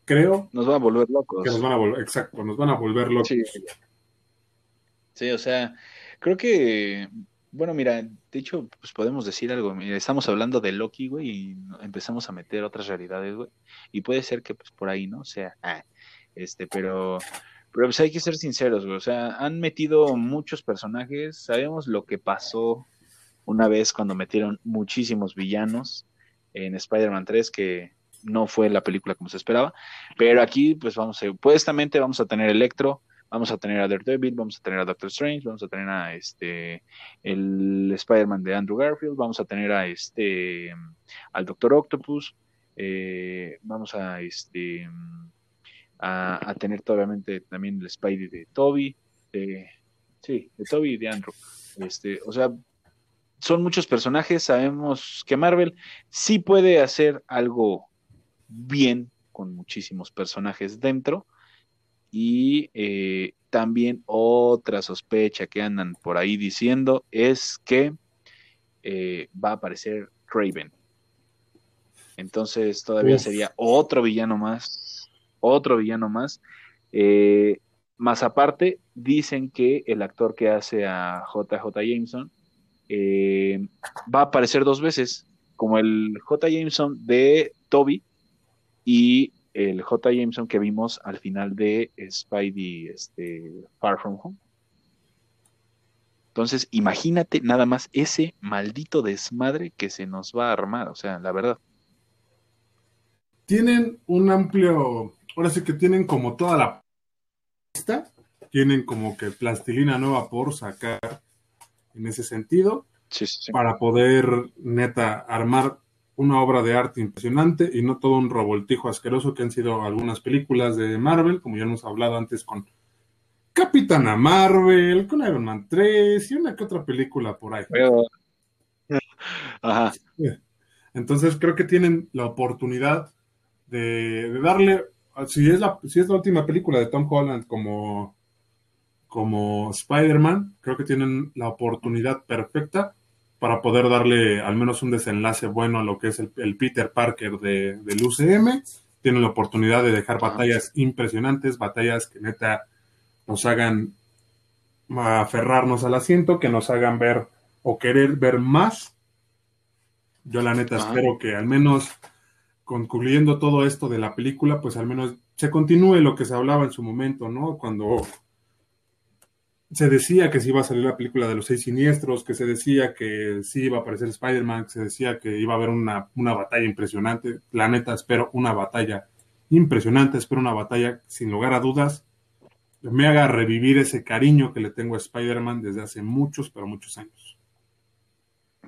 creo. Nos va a volver locos. Que nos van a volver, exacto, nos van a volver locos. Sí, o sea, creo que, bueno, mira, de hecho, pues podemos decir algo. estamos hablando de Loki, güey, y empezamos a meter otras realidades, güey. Y puede ser que, pues, por ahí, ¿no? O sea, ah, este, pero, pero pues hay que ser sinceros, güey. O sea, han metido muchos personajes. Sabemos lo que pasó una vez cuando metieron muchísimos villanos en Spider-Man 3, que no fue la película como se esperaba. Pero aquí, pues vamos a, supuestamente vamos a tener Electro Vamos a tener a Daredevil, vamos a tener a Doctor Strange, vamos a tener a este el Spider-Man de Andrew Garfield, vamos a tener a este al Doctor Octopus, eh, vamos a este a, tener obviamente también el Spidey de Toby, sí, de Toby y de Andrew. Este, o sea, son muchos personajes, sabemos que Marvel sí puede hacer algo bien con muchísimos personajes dentro, y eh, también otra sospecha que andan por ahí diciendo es que eh, va a aparecer Craven. Entonces todavía sería otro villano más, otro villano más. Eh, más aparte, dicen que el actor que hace a JJ Jameson va a aparecer dos veces, como el J. Jameson de Toby y el J. Jameson que vimos al final de Spidey este, Far From Home. Entonces, imagínate nada más ese maldito desmadre que se nos va a armar, o sea, la verdad. Tienen un amplio, ahora sí que tienen como toda la pista tienen como que plastilina nueva por sacar en ese sentido, para poder neta armar una obra de arte impresionante y no todo un revoltijo asqueroso que han sido algunas películas de Marvel, como ya hemos hablado antes con Capitana Marvel, con Iron Man 3 y una que otra película por ahí. Ajá. Entonces creo que tienen la oportunidad de, darle, si es, la, si es la última película de Tom Holland como, como Spider-Man, creo que tienen la oportunidad perfecta para poder darle al menos un desenlace bueno a lo que es el, Peter Parker de, del UCM. Tienen la oportunidad de dejar batallas impresionantes, batallas que neta nos hagan aferrarnos al asiento, que nos hagan ver o querer ver más. Yo la neta espero que al menos concluyendo todo esto de la película, pues al menos se continúe lo que se hablaba en su momento, ¿no? Cuando se decía que sí iba a salir la película de los seis siniestros, que se decía que sí iba a aparecer Spider-Man, que se decía que iba a haber una, una, batalla impresionante. La neta, espero una batalla impresionante, espero una batalla sin lugar a dudas. Me haga revivir ese cariño que le tengo a Spider-Man desde hace muchos, pero muchos años.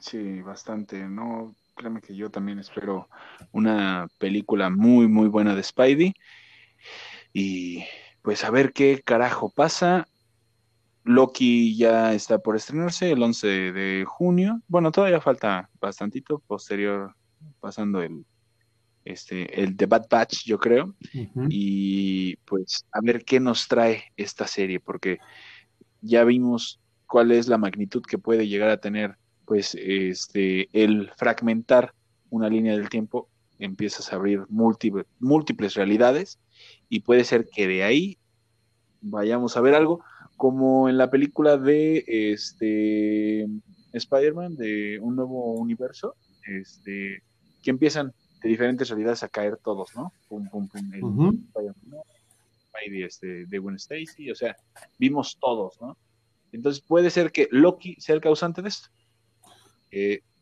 Sí, bastante. No, créeme que yo también espero una película muy, muy buena de Spidey. Y pues a ver qué carajo pasa. Loki ya está por estrenarse el 11 de junio. Bueno, todavía falta bastantito, posterior, pasando el, este, el The Bad Batch, yo creo. Y pues a ver qué nos trae esta serie, porque ya vimos cuál es la magnitud que puede llegar a tener, pues, este, el fragmentar una línea del tiempo, empiezas a abrir múltiples, múltiples realidades y puede ser que de ahí vayamos a ver algo como en la película de este Spider-Man, de un nuevo universo, este, que empiezan de diferentes realidades a caer todos, ¿no? Pum, pum, pum, el este, de Gwen Stacy, o sea, vimos todos, ¿no? Entonces puede ser que Loki sea el causante de esto.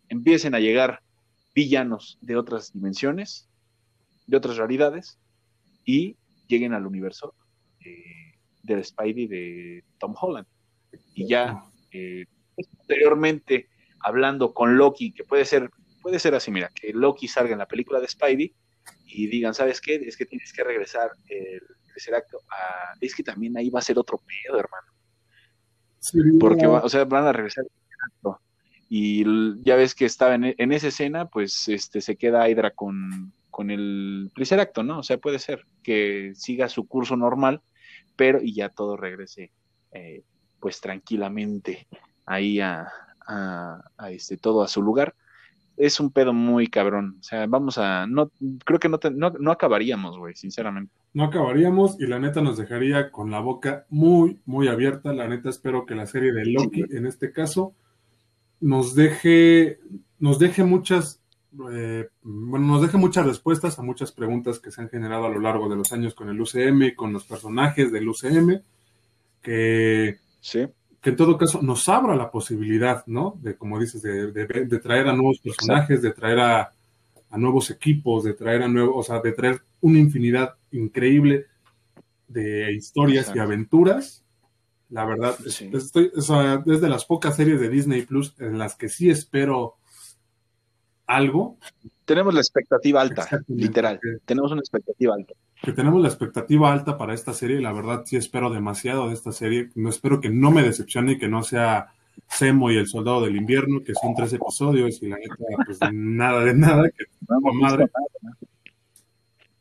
empiecen a llegar villanos de otras dimensiones, de otras realidades, y lleguen al universo eh, del Spidey de Tom Holland. Y ya eh, posteriormente, hablando con Loki, que puede ser, puede ser así, mira, que Loki salga en la película de Spidey y digan, ¿sabes qué? Es que tienes que regresar el tercer acto a... Es que también ahí va a ser otro pedo, hermano. Porque, o sea, van a regresar y ya ves que estaba en, en, esa escena, pues este se queda Hydra con, con el tercer acto, ¿no? O sea, puede ser que siga su curso normal pero y ya todo regrese eh, pues tranquilamente ahí a, este todo a su lugar. Es un pedo muy cabrón o sea vamos a no creo que no no, acabaríamos güey sinceramente. No acabaríamos y la neta nos dejaría con la boca muy muy abierta. La neta espero que la serie de Loki en este caso nos deje nos deje muchas eh, bueno, nos deja muchas respuestas a muchas preguntas que se han generado a lo largo de los años con el UCM, con los personajes del UCM, que, que en todo caso nos abra la posibilidad, ¿no? De, como dices, de, traer a nuevos personajes, de traer a, nuevos equipos, de traer a nuevos, o sea, de traer una infinidad increíble de historias y aventuras. La verdad, estoy, es de las pocas series de Disney Plus en las que sí espero algo. Tenemos la expectativa alta, literal. Tenemos una expectativa alta. Que tenemos la expectativa alta para esta serie y la verdad sí espero demasiado de esta serie. No espero que no me decepcione y que no sea Semo y el Soldado del Invierno, que son tres episodios y la neta, pues nada de nada, que madre.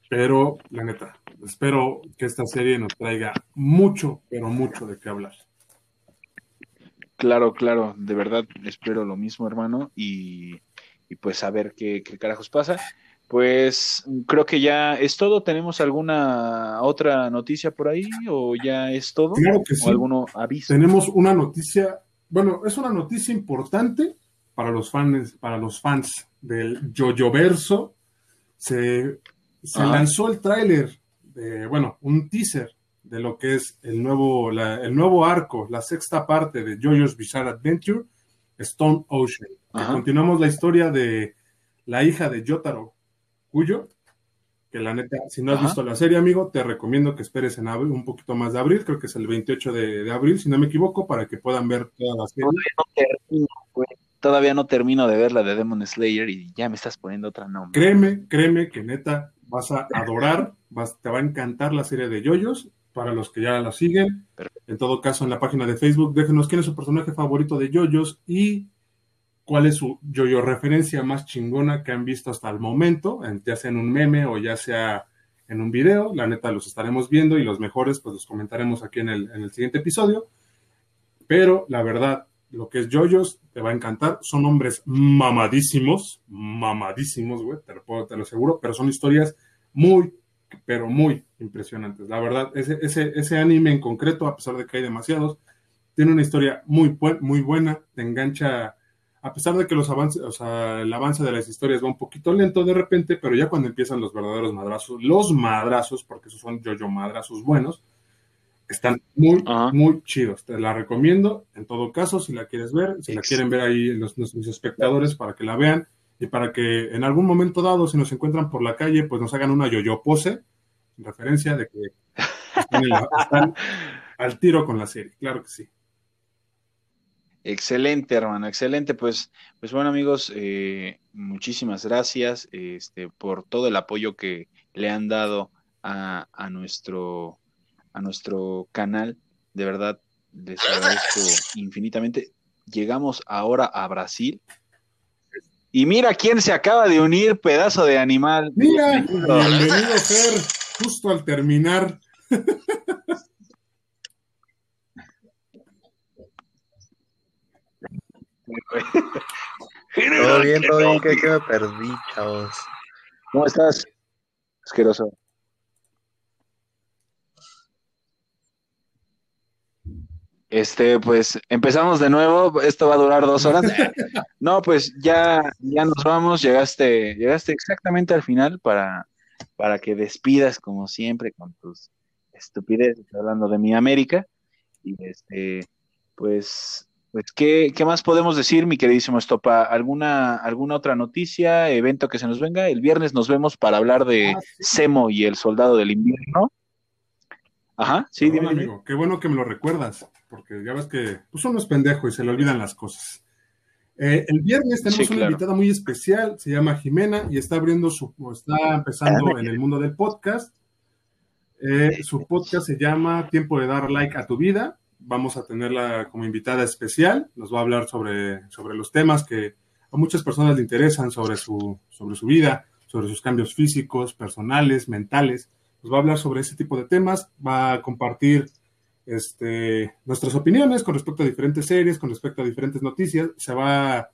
Pero la neta, espero que esta serie nos traiga mucho, pero mucho de qué hablar. Claro, claro, de verdad espero lo mismo, hermano, y y pues a ver qué, carajos pasa. Pues creo que ya es todo. ¿Tenemos alguna otra noticia por ahí o ya es todo? Claro que sí. alguno aviso? Tenemos una noticia, bueno, es una noticia importante para los fans, para los fans del Jojo Verso. Se, lanzó el tráiler, bueno, un teaser de lo que es el nuevo, el nuevo arco, la sexta parte de JoJo's Bizarre Adventure, Stone Ocean. Continuamos la historia de la hija de Yotaro Cuyo, que la neta, si no has visto la serie, amigo, te recomiendo que esperes en abril, un poquito más de abril, creo que es el 28 de, abril, si no me equivoco, para que puedan ver toda la serie. Todavía no termino, Todavía no termino de ver la de Demon Slayer y ya me estás poniendo otra nombre. Créeme, créeme que neta vas a adorar, vas, te va a encantar la serie de Yoyos, para los que ya la siguen. En todo caso, en la página de Facebook, déjenos quién es su personaje favorito de Yoyos y cuál es su yoyo referencia más chingona que han visto hasta el momento, ya sea en un meme o ya sea en un video. La neta los estaremos viendo y los mejores pues los comentaremos aquí en el, en el siguiente episodio. Pero la verdad, lo que es yoyos te va a encantar. Son hombres mamadísimos, mamadísimos, güey, te lo, puedo, te lo aseguro, pero son historias muy, pero muy impresionantes. La verdad, ese, ese, ese anime en concreto, a pesar de que hay demasiados, tiene una historia muy, muy buena, te engancha a pesar de que los avances, o sea, el avance de las historias va un poquito lento de repente, pero ya cuando empiezan los verdaderos madrazos, los madrazos, porque esos son yo-yo madrazos buenos, están muy, muy chidos. Te la recomiendo, en todo caso, si la quieres ver, si la quieren ver ahí los, nuestros espectadores para que la vean y para que en algún momento dado, si nos encuentran por la calle, pues nos hagan una yo-yo pose, en referencia de que están al tiro con la serie, claro que sí. Excelente, hermano, excelente. Pues, pues bueno, amigos, eh, muchísimas gracias este, por todo el apoyo que le han dado a, a, nuestro, a nuestro canal. De verdad, les agradezco infinitamente. Llegamos ahora a Brasil. Y mira quién se acaba de unir, pedazo de animal. Mira, bienvenido, Fer, justo al terminar. todo bien, todo bien, que, me perdí, chavos. ¿Cómo estás? Asqueroso. Este, pues empezamos de nuevo. Esto va a durar dos horas. No, pues ya, ya nos vamos. Llegaste, llegaste exactamente al final para, para que despidas como siempre con tus estupideces hablando de mi América. Y este, pues pues, ¿qué, más podemos decir, mi queridísimo Estopa? ¿Alguna, ¿Alguna otra noticia, evento que se nos venga? El viernes nos vemos para hablar de ah, Semo y el soldado del invierno. Ajá, sí, dime. amigo, qué bueno que me lo recuerdas, porque ya ves que pues uno es pendejo y se le olvidan las cosas. Eh, el viernes tenemos una invitada muy especial, se llama Jimena y está abriendo su, está empezando en el mundo del podcast. Eh, su podcast se llama Tiempo de dar like a tu vida vamos a tenerla como invitada especial. Nos va a hablar sobre, sobre los temas que a muchas personas le interesan, sobre su, sobre su vida, sobre sus cambios físicos, personales, mentales. Nos va a hablar sobre ese tipo de temas. Va a compartir este, nuestras opiniones con respecto a diferentes series, con respecto a diferentes noticias. Se va,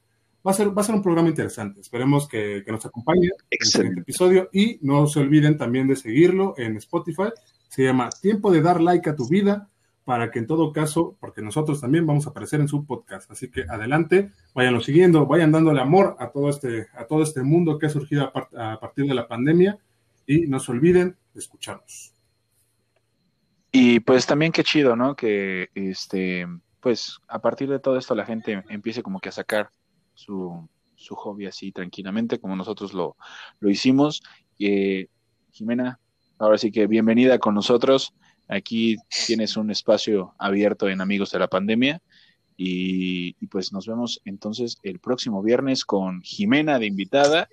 va, a, ser, va a ser un programa interesante. Esperemos que, que nos acompañe en este episodio y no se olviden también de seguirlo en Spotify. Se llama Tiempo de dar like a tu vida para que en todo caso, porque nosotros también vamos a aparecer en su podcast. Así que adelante, váyanlo siguiendo, vayan dándole amor a todo este, a todo este mundo que ha surgido a, partir de la pandemia y no se olviden de escucharnos. Y pues también qué chido, ¿no? Que este, pues a partir de todo esto la gente empiece como que a sacar su, su hobby así tranquilamente, como nosotros lo, lo hicimos. Eh, Jimena, ahora sí que bienvenida con nosotros. Aquí tienes un espacio abierto en Amigos de la Pandemia. Y, pues nos vemos entonces el próximo viernes con Jimena de invitada.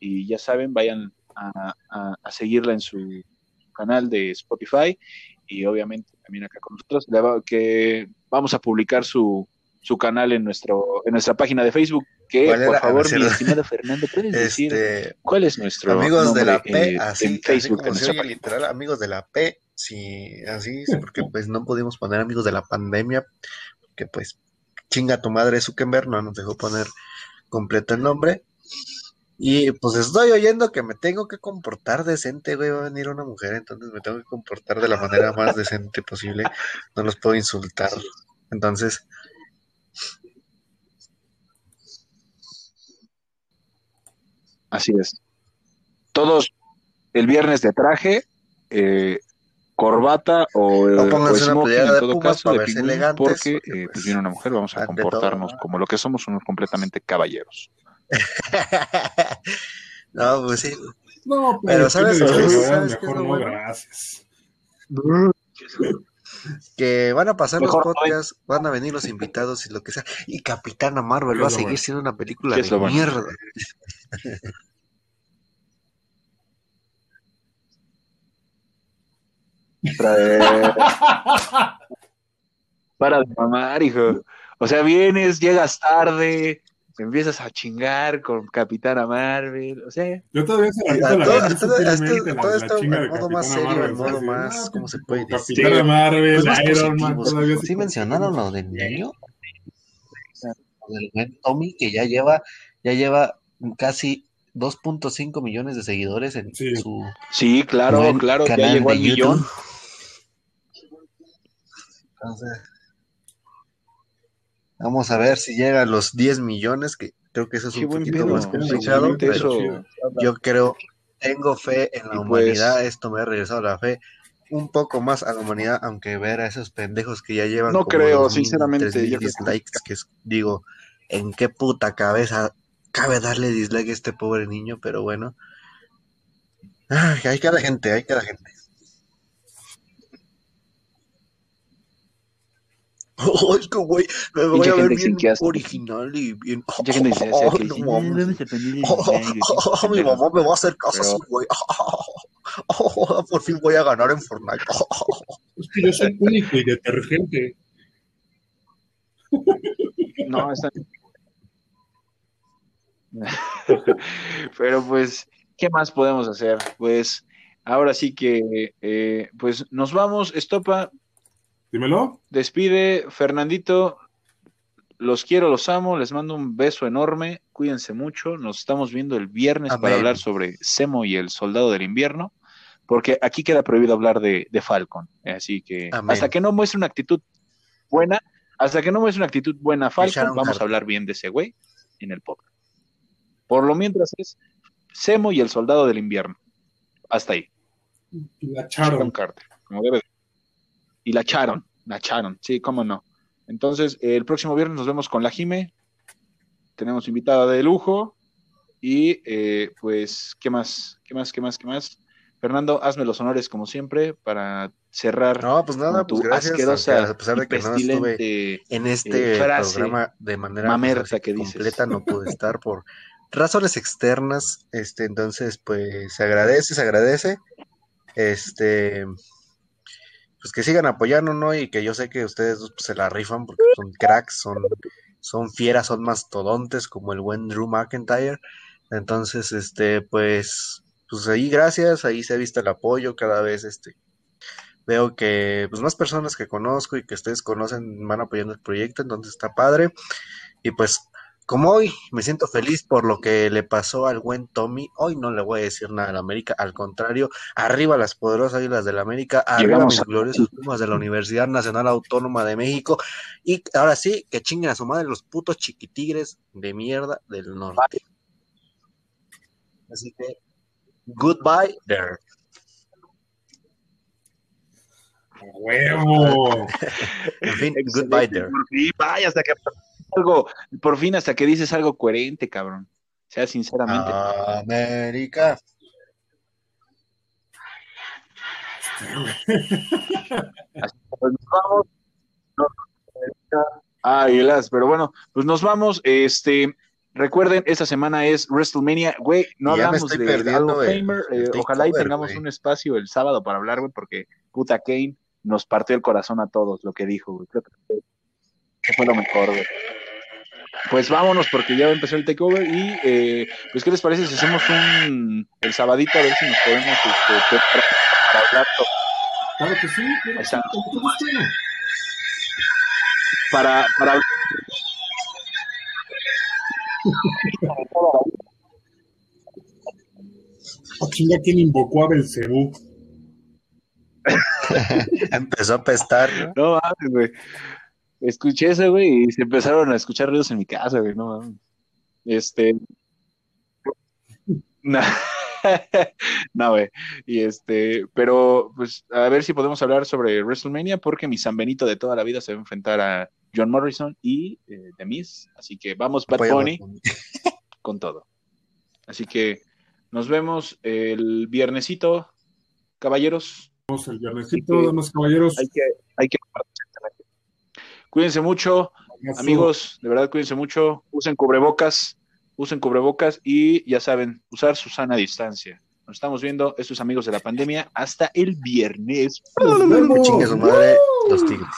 Y ya saben, vayan a, seguirla en su canal de Spotify y obviamente también acá con nosotros, que vamos a publicar su, su canal en nuestro en nuestra página de Facebook. Que por favor, mi estimado Fernando, puedes decir este, cuál es nuestro amigos de la P, en Facebook, literal, amigos de la P Sí, así, porque pues no pudimos poner amigos de la pandemia, porque pues chinga tu madre Zuckerberg no nos dejó poner completo el nombre. Y pues estoy oyendo que me tengo que comportar decente, güey, va a venir una mujer, entonces me tengo que comportar de la manera más decente posible, no los puedo insultar. Entonces... Así es. Todos el viernes de traje, eh, corbata o, o, o smoking en todo caso, de pingüino, porque eh, pues, viene una mujer, vamos a comportarnos como lo que somos, unos completamente caballeros. no, pues sí. No, pero ¿sabes, ¿sabes, qué mejor no, gracias. Que van a pasar los podcasts, van a venir los invitados y lo que sea. Y Capitana Marvel va a seguir siendo una película de mierda. Para de mamar, hijo. O sea, vienes, llegas tarde, empiezas a chingar con Capitana Marvel, o sea... Yo todavía se la todo, todo, esto, todo esto en modo más serio, en modo más, ¿cómo se puede decir? Capitana Marvel, pues Iron Man, todavía ¿Sí mencionaron lo del niño? Lo del buen Tommy, que ya lleva, ya lleva casi 2.5 millones de seguidores en su... Sí, claro, claro, ya llegó al millón. Entonces, vamos a ver si llega a los 10 millones, que creo que eso es un poquito más complicado. yo creo, tengo fe en la pues humanidad, esto me ha regresado la fe un poco más a la humanidad, aunque ver a esos pendejos que ya llevan. No creo, sinceramente. dislikes, que digo, ¿en qué puta cabeza cabe darle dislike a este pobre niño? Pero bueno. hay cada gente, hay cada gente. Oh, es que güey, me voy a ver bien original y bien. Mucha gente dice, oh, que no, mames. Oh, mi mamá me va a hacer caso así, güey. Oh, por fin voy a ganar en Fortnite. Es que yo soy único y detergente. No, está. Pero pues, ¿qué más podemos hacer? Pues ahora sí que, eh, pues nos vamos. Estopa, Dímelo. Despide, Fernandito. Los quiero, los amo, les mando un beso enorme, cuídense mucho, nos estamos viendo el viernes para hablar sobre Semo y el Soldado del Invierno, porque aquí queda prohibido hablar de, Falcon, así que hasta que no muestre una actitud buena, hasta que no muestre una actitud buena Falcon, vamos a hablar bien de ese güey en el podcast. Por lo mientras es Semo y el Soldado del Invierno, hasta ahí. La. Carter, como debe y la echaron, la echaron, sí, cómo no. Entonces, el próximo viernes nos vemos con la Jime, tenemos invitada de lujo y eh, pues, ¿qué más? ¿Qué más? ¿Qué más? ¿Qué más? Fernando, hazme los honores como siempre para cerrar. No, pues nada, pues gracias. Asquerosa a pesar de que no estuve en este eh, programa de manera que completa, no pude estar por razones externas. Este, entonces, pues se agradece, se agradece. Este, pues que sigan apoyando, ¿no? Y que yo sé que ustedes pues, se la rifan porque son cracks, son, son fieras, son mastodontes como el buen Drew McIntyre. Entonces, este, pues, pues ahí gracias, ahí se ha visto el apoyo cada vez, este, veo que pues más personas que conozco y que ustedes conocen van apoyando el proyecto, entonces está padre. Y pues como hoy me siento feliz por lo que le pasó al buen Tommy, hoy no le voy a decir nada a la América, al contrario, arriba las poderosas águilas del la América, arriba mis gloriosos Pumas de la Universidad Nacional Autónoma de México, y ahora sí, que chinguen a su madre los putos chiquitigres de mierda del norte. Así que, goodbye there. ¡Huevo! en fin, goodbye there. Vaya, hasta que algo, por fin hasta que dices algo coherente, cabrón. O sea, sinceramente. América. pues nos vamos. Águilas, pero bueno, pues nos vamos. Este, recuerden, esta semana es WrestleMania, güey. No hablamos de, perdiendo eh, ojalá y tengamos un espacio el sábado para hablar, güey, porque puta Kane nos partió el corazón a todos lo que dijo, güey. Creo que fue lo mejor, güey. Pues vámonos porque ya empezó el takeover y eh, pues qué les parece si hacemos un el sabadito a ver si nos podemos este, para hablar Claro que sí, claro Para, para oh, chinga, ¿quién invocó a Belcebú? Empezó a apestar. No mames, güey escuché eso, güey, y se empezaron a escuchar ruidos en mi casa, güey, no Este. No, güey. Y este, pero pues a ver si podemos hablar sobre WrestleMania, porque mi San Benito de toda la vida se va a enfrentar a John Morrison y eh, The Miz. Así que vamos, Bad Bunny, con todo. Así que, Nos vemos el viernesito, caballeros. Nos vemos el viernesito, damas caballeros. Hay que, hay que Cuídense mucho, amigos, de verdad cuídense mucho, usen cubrebocas, usen cubrebocas y ya saben, usar su sana distancia. Nos estamos viendo, estos amigos de la pandemia, hasta el viernes. Chingue su madre, los tigres.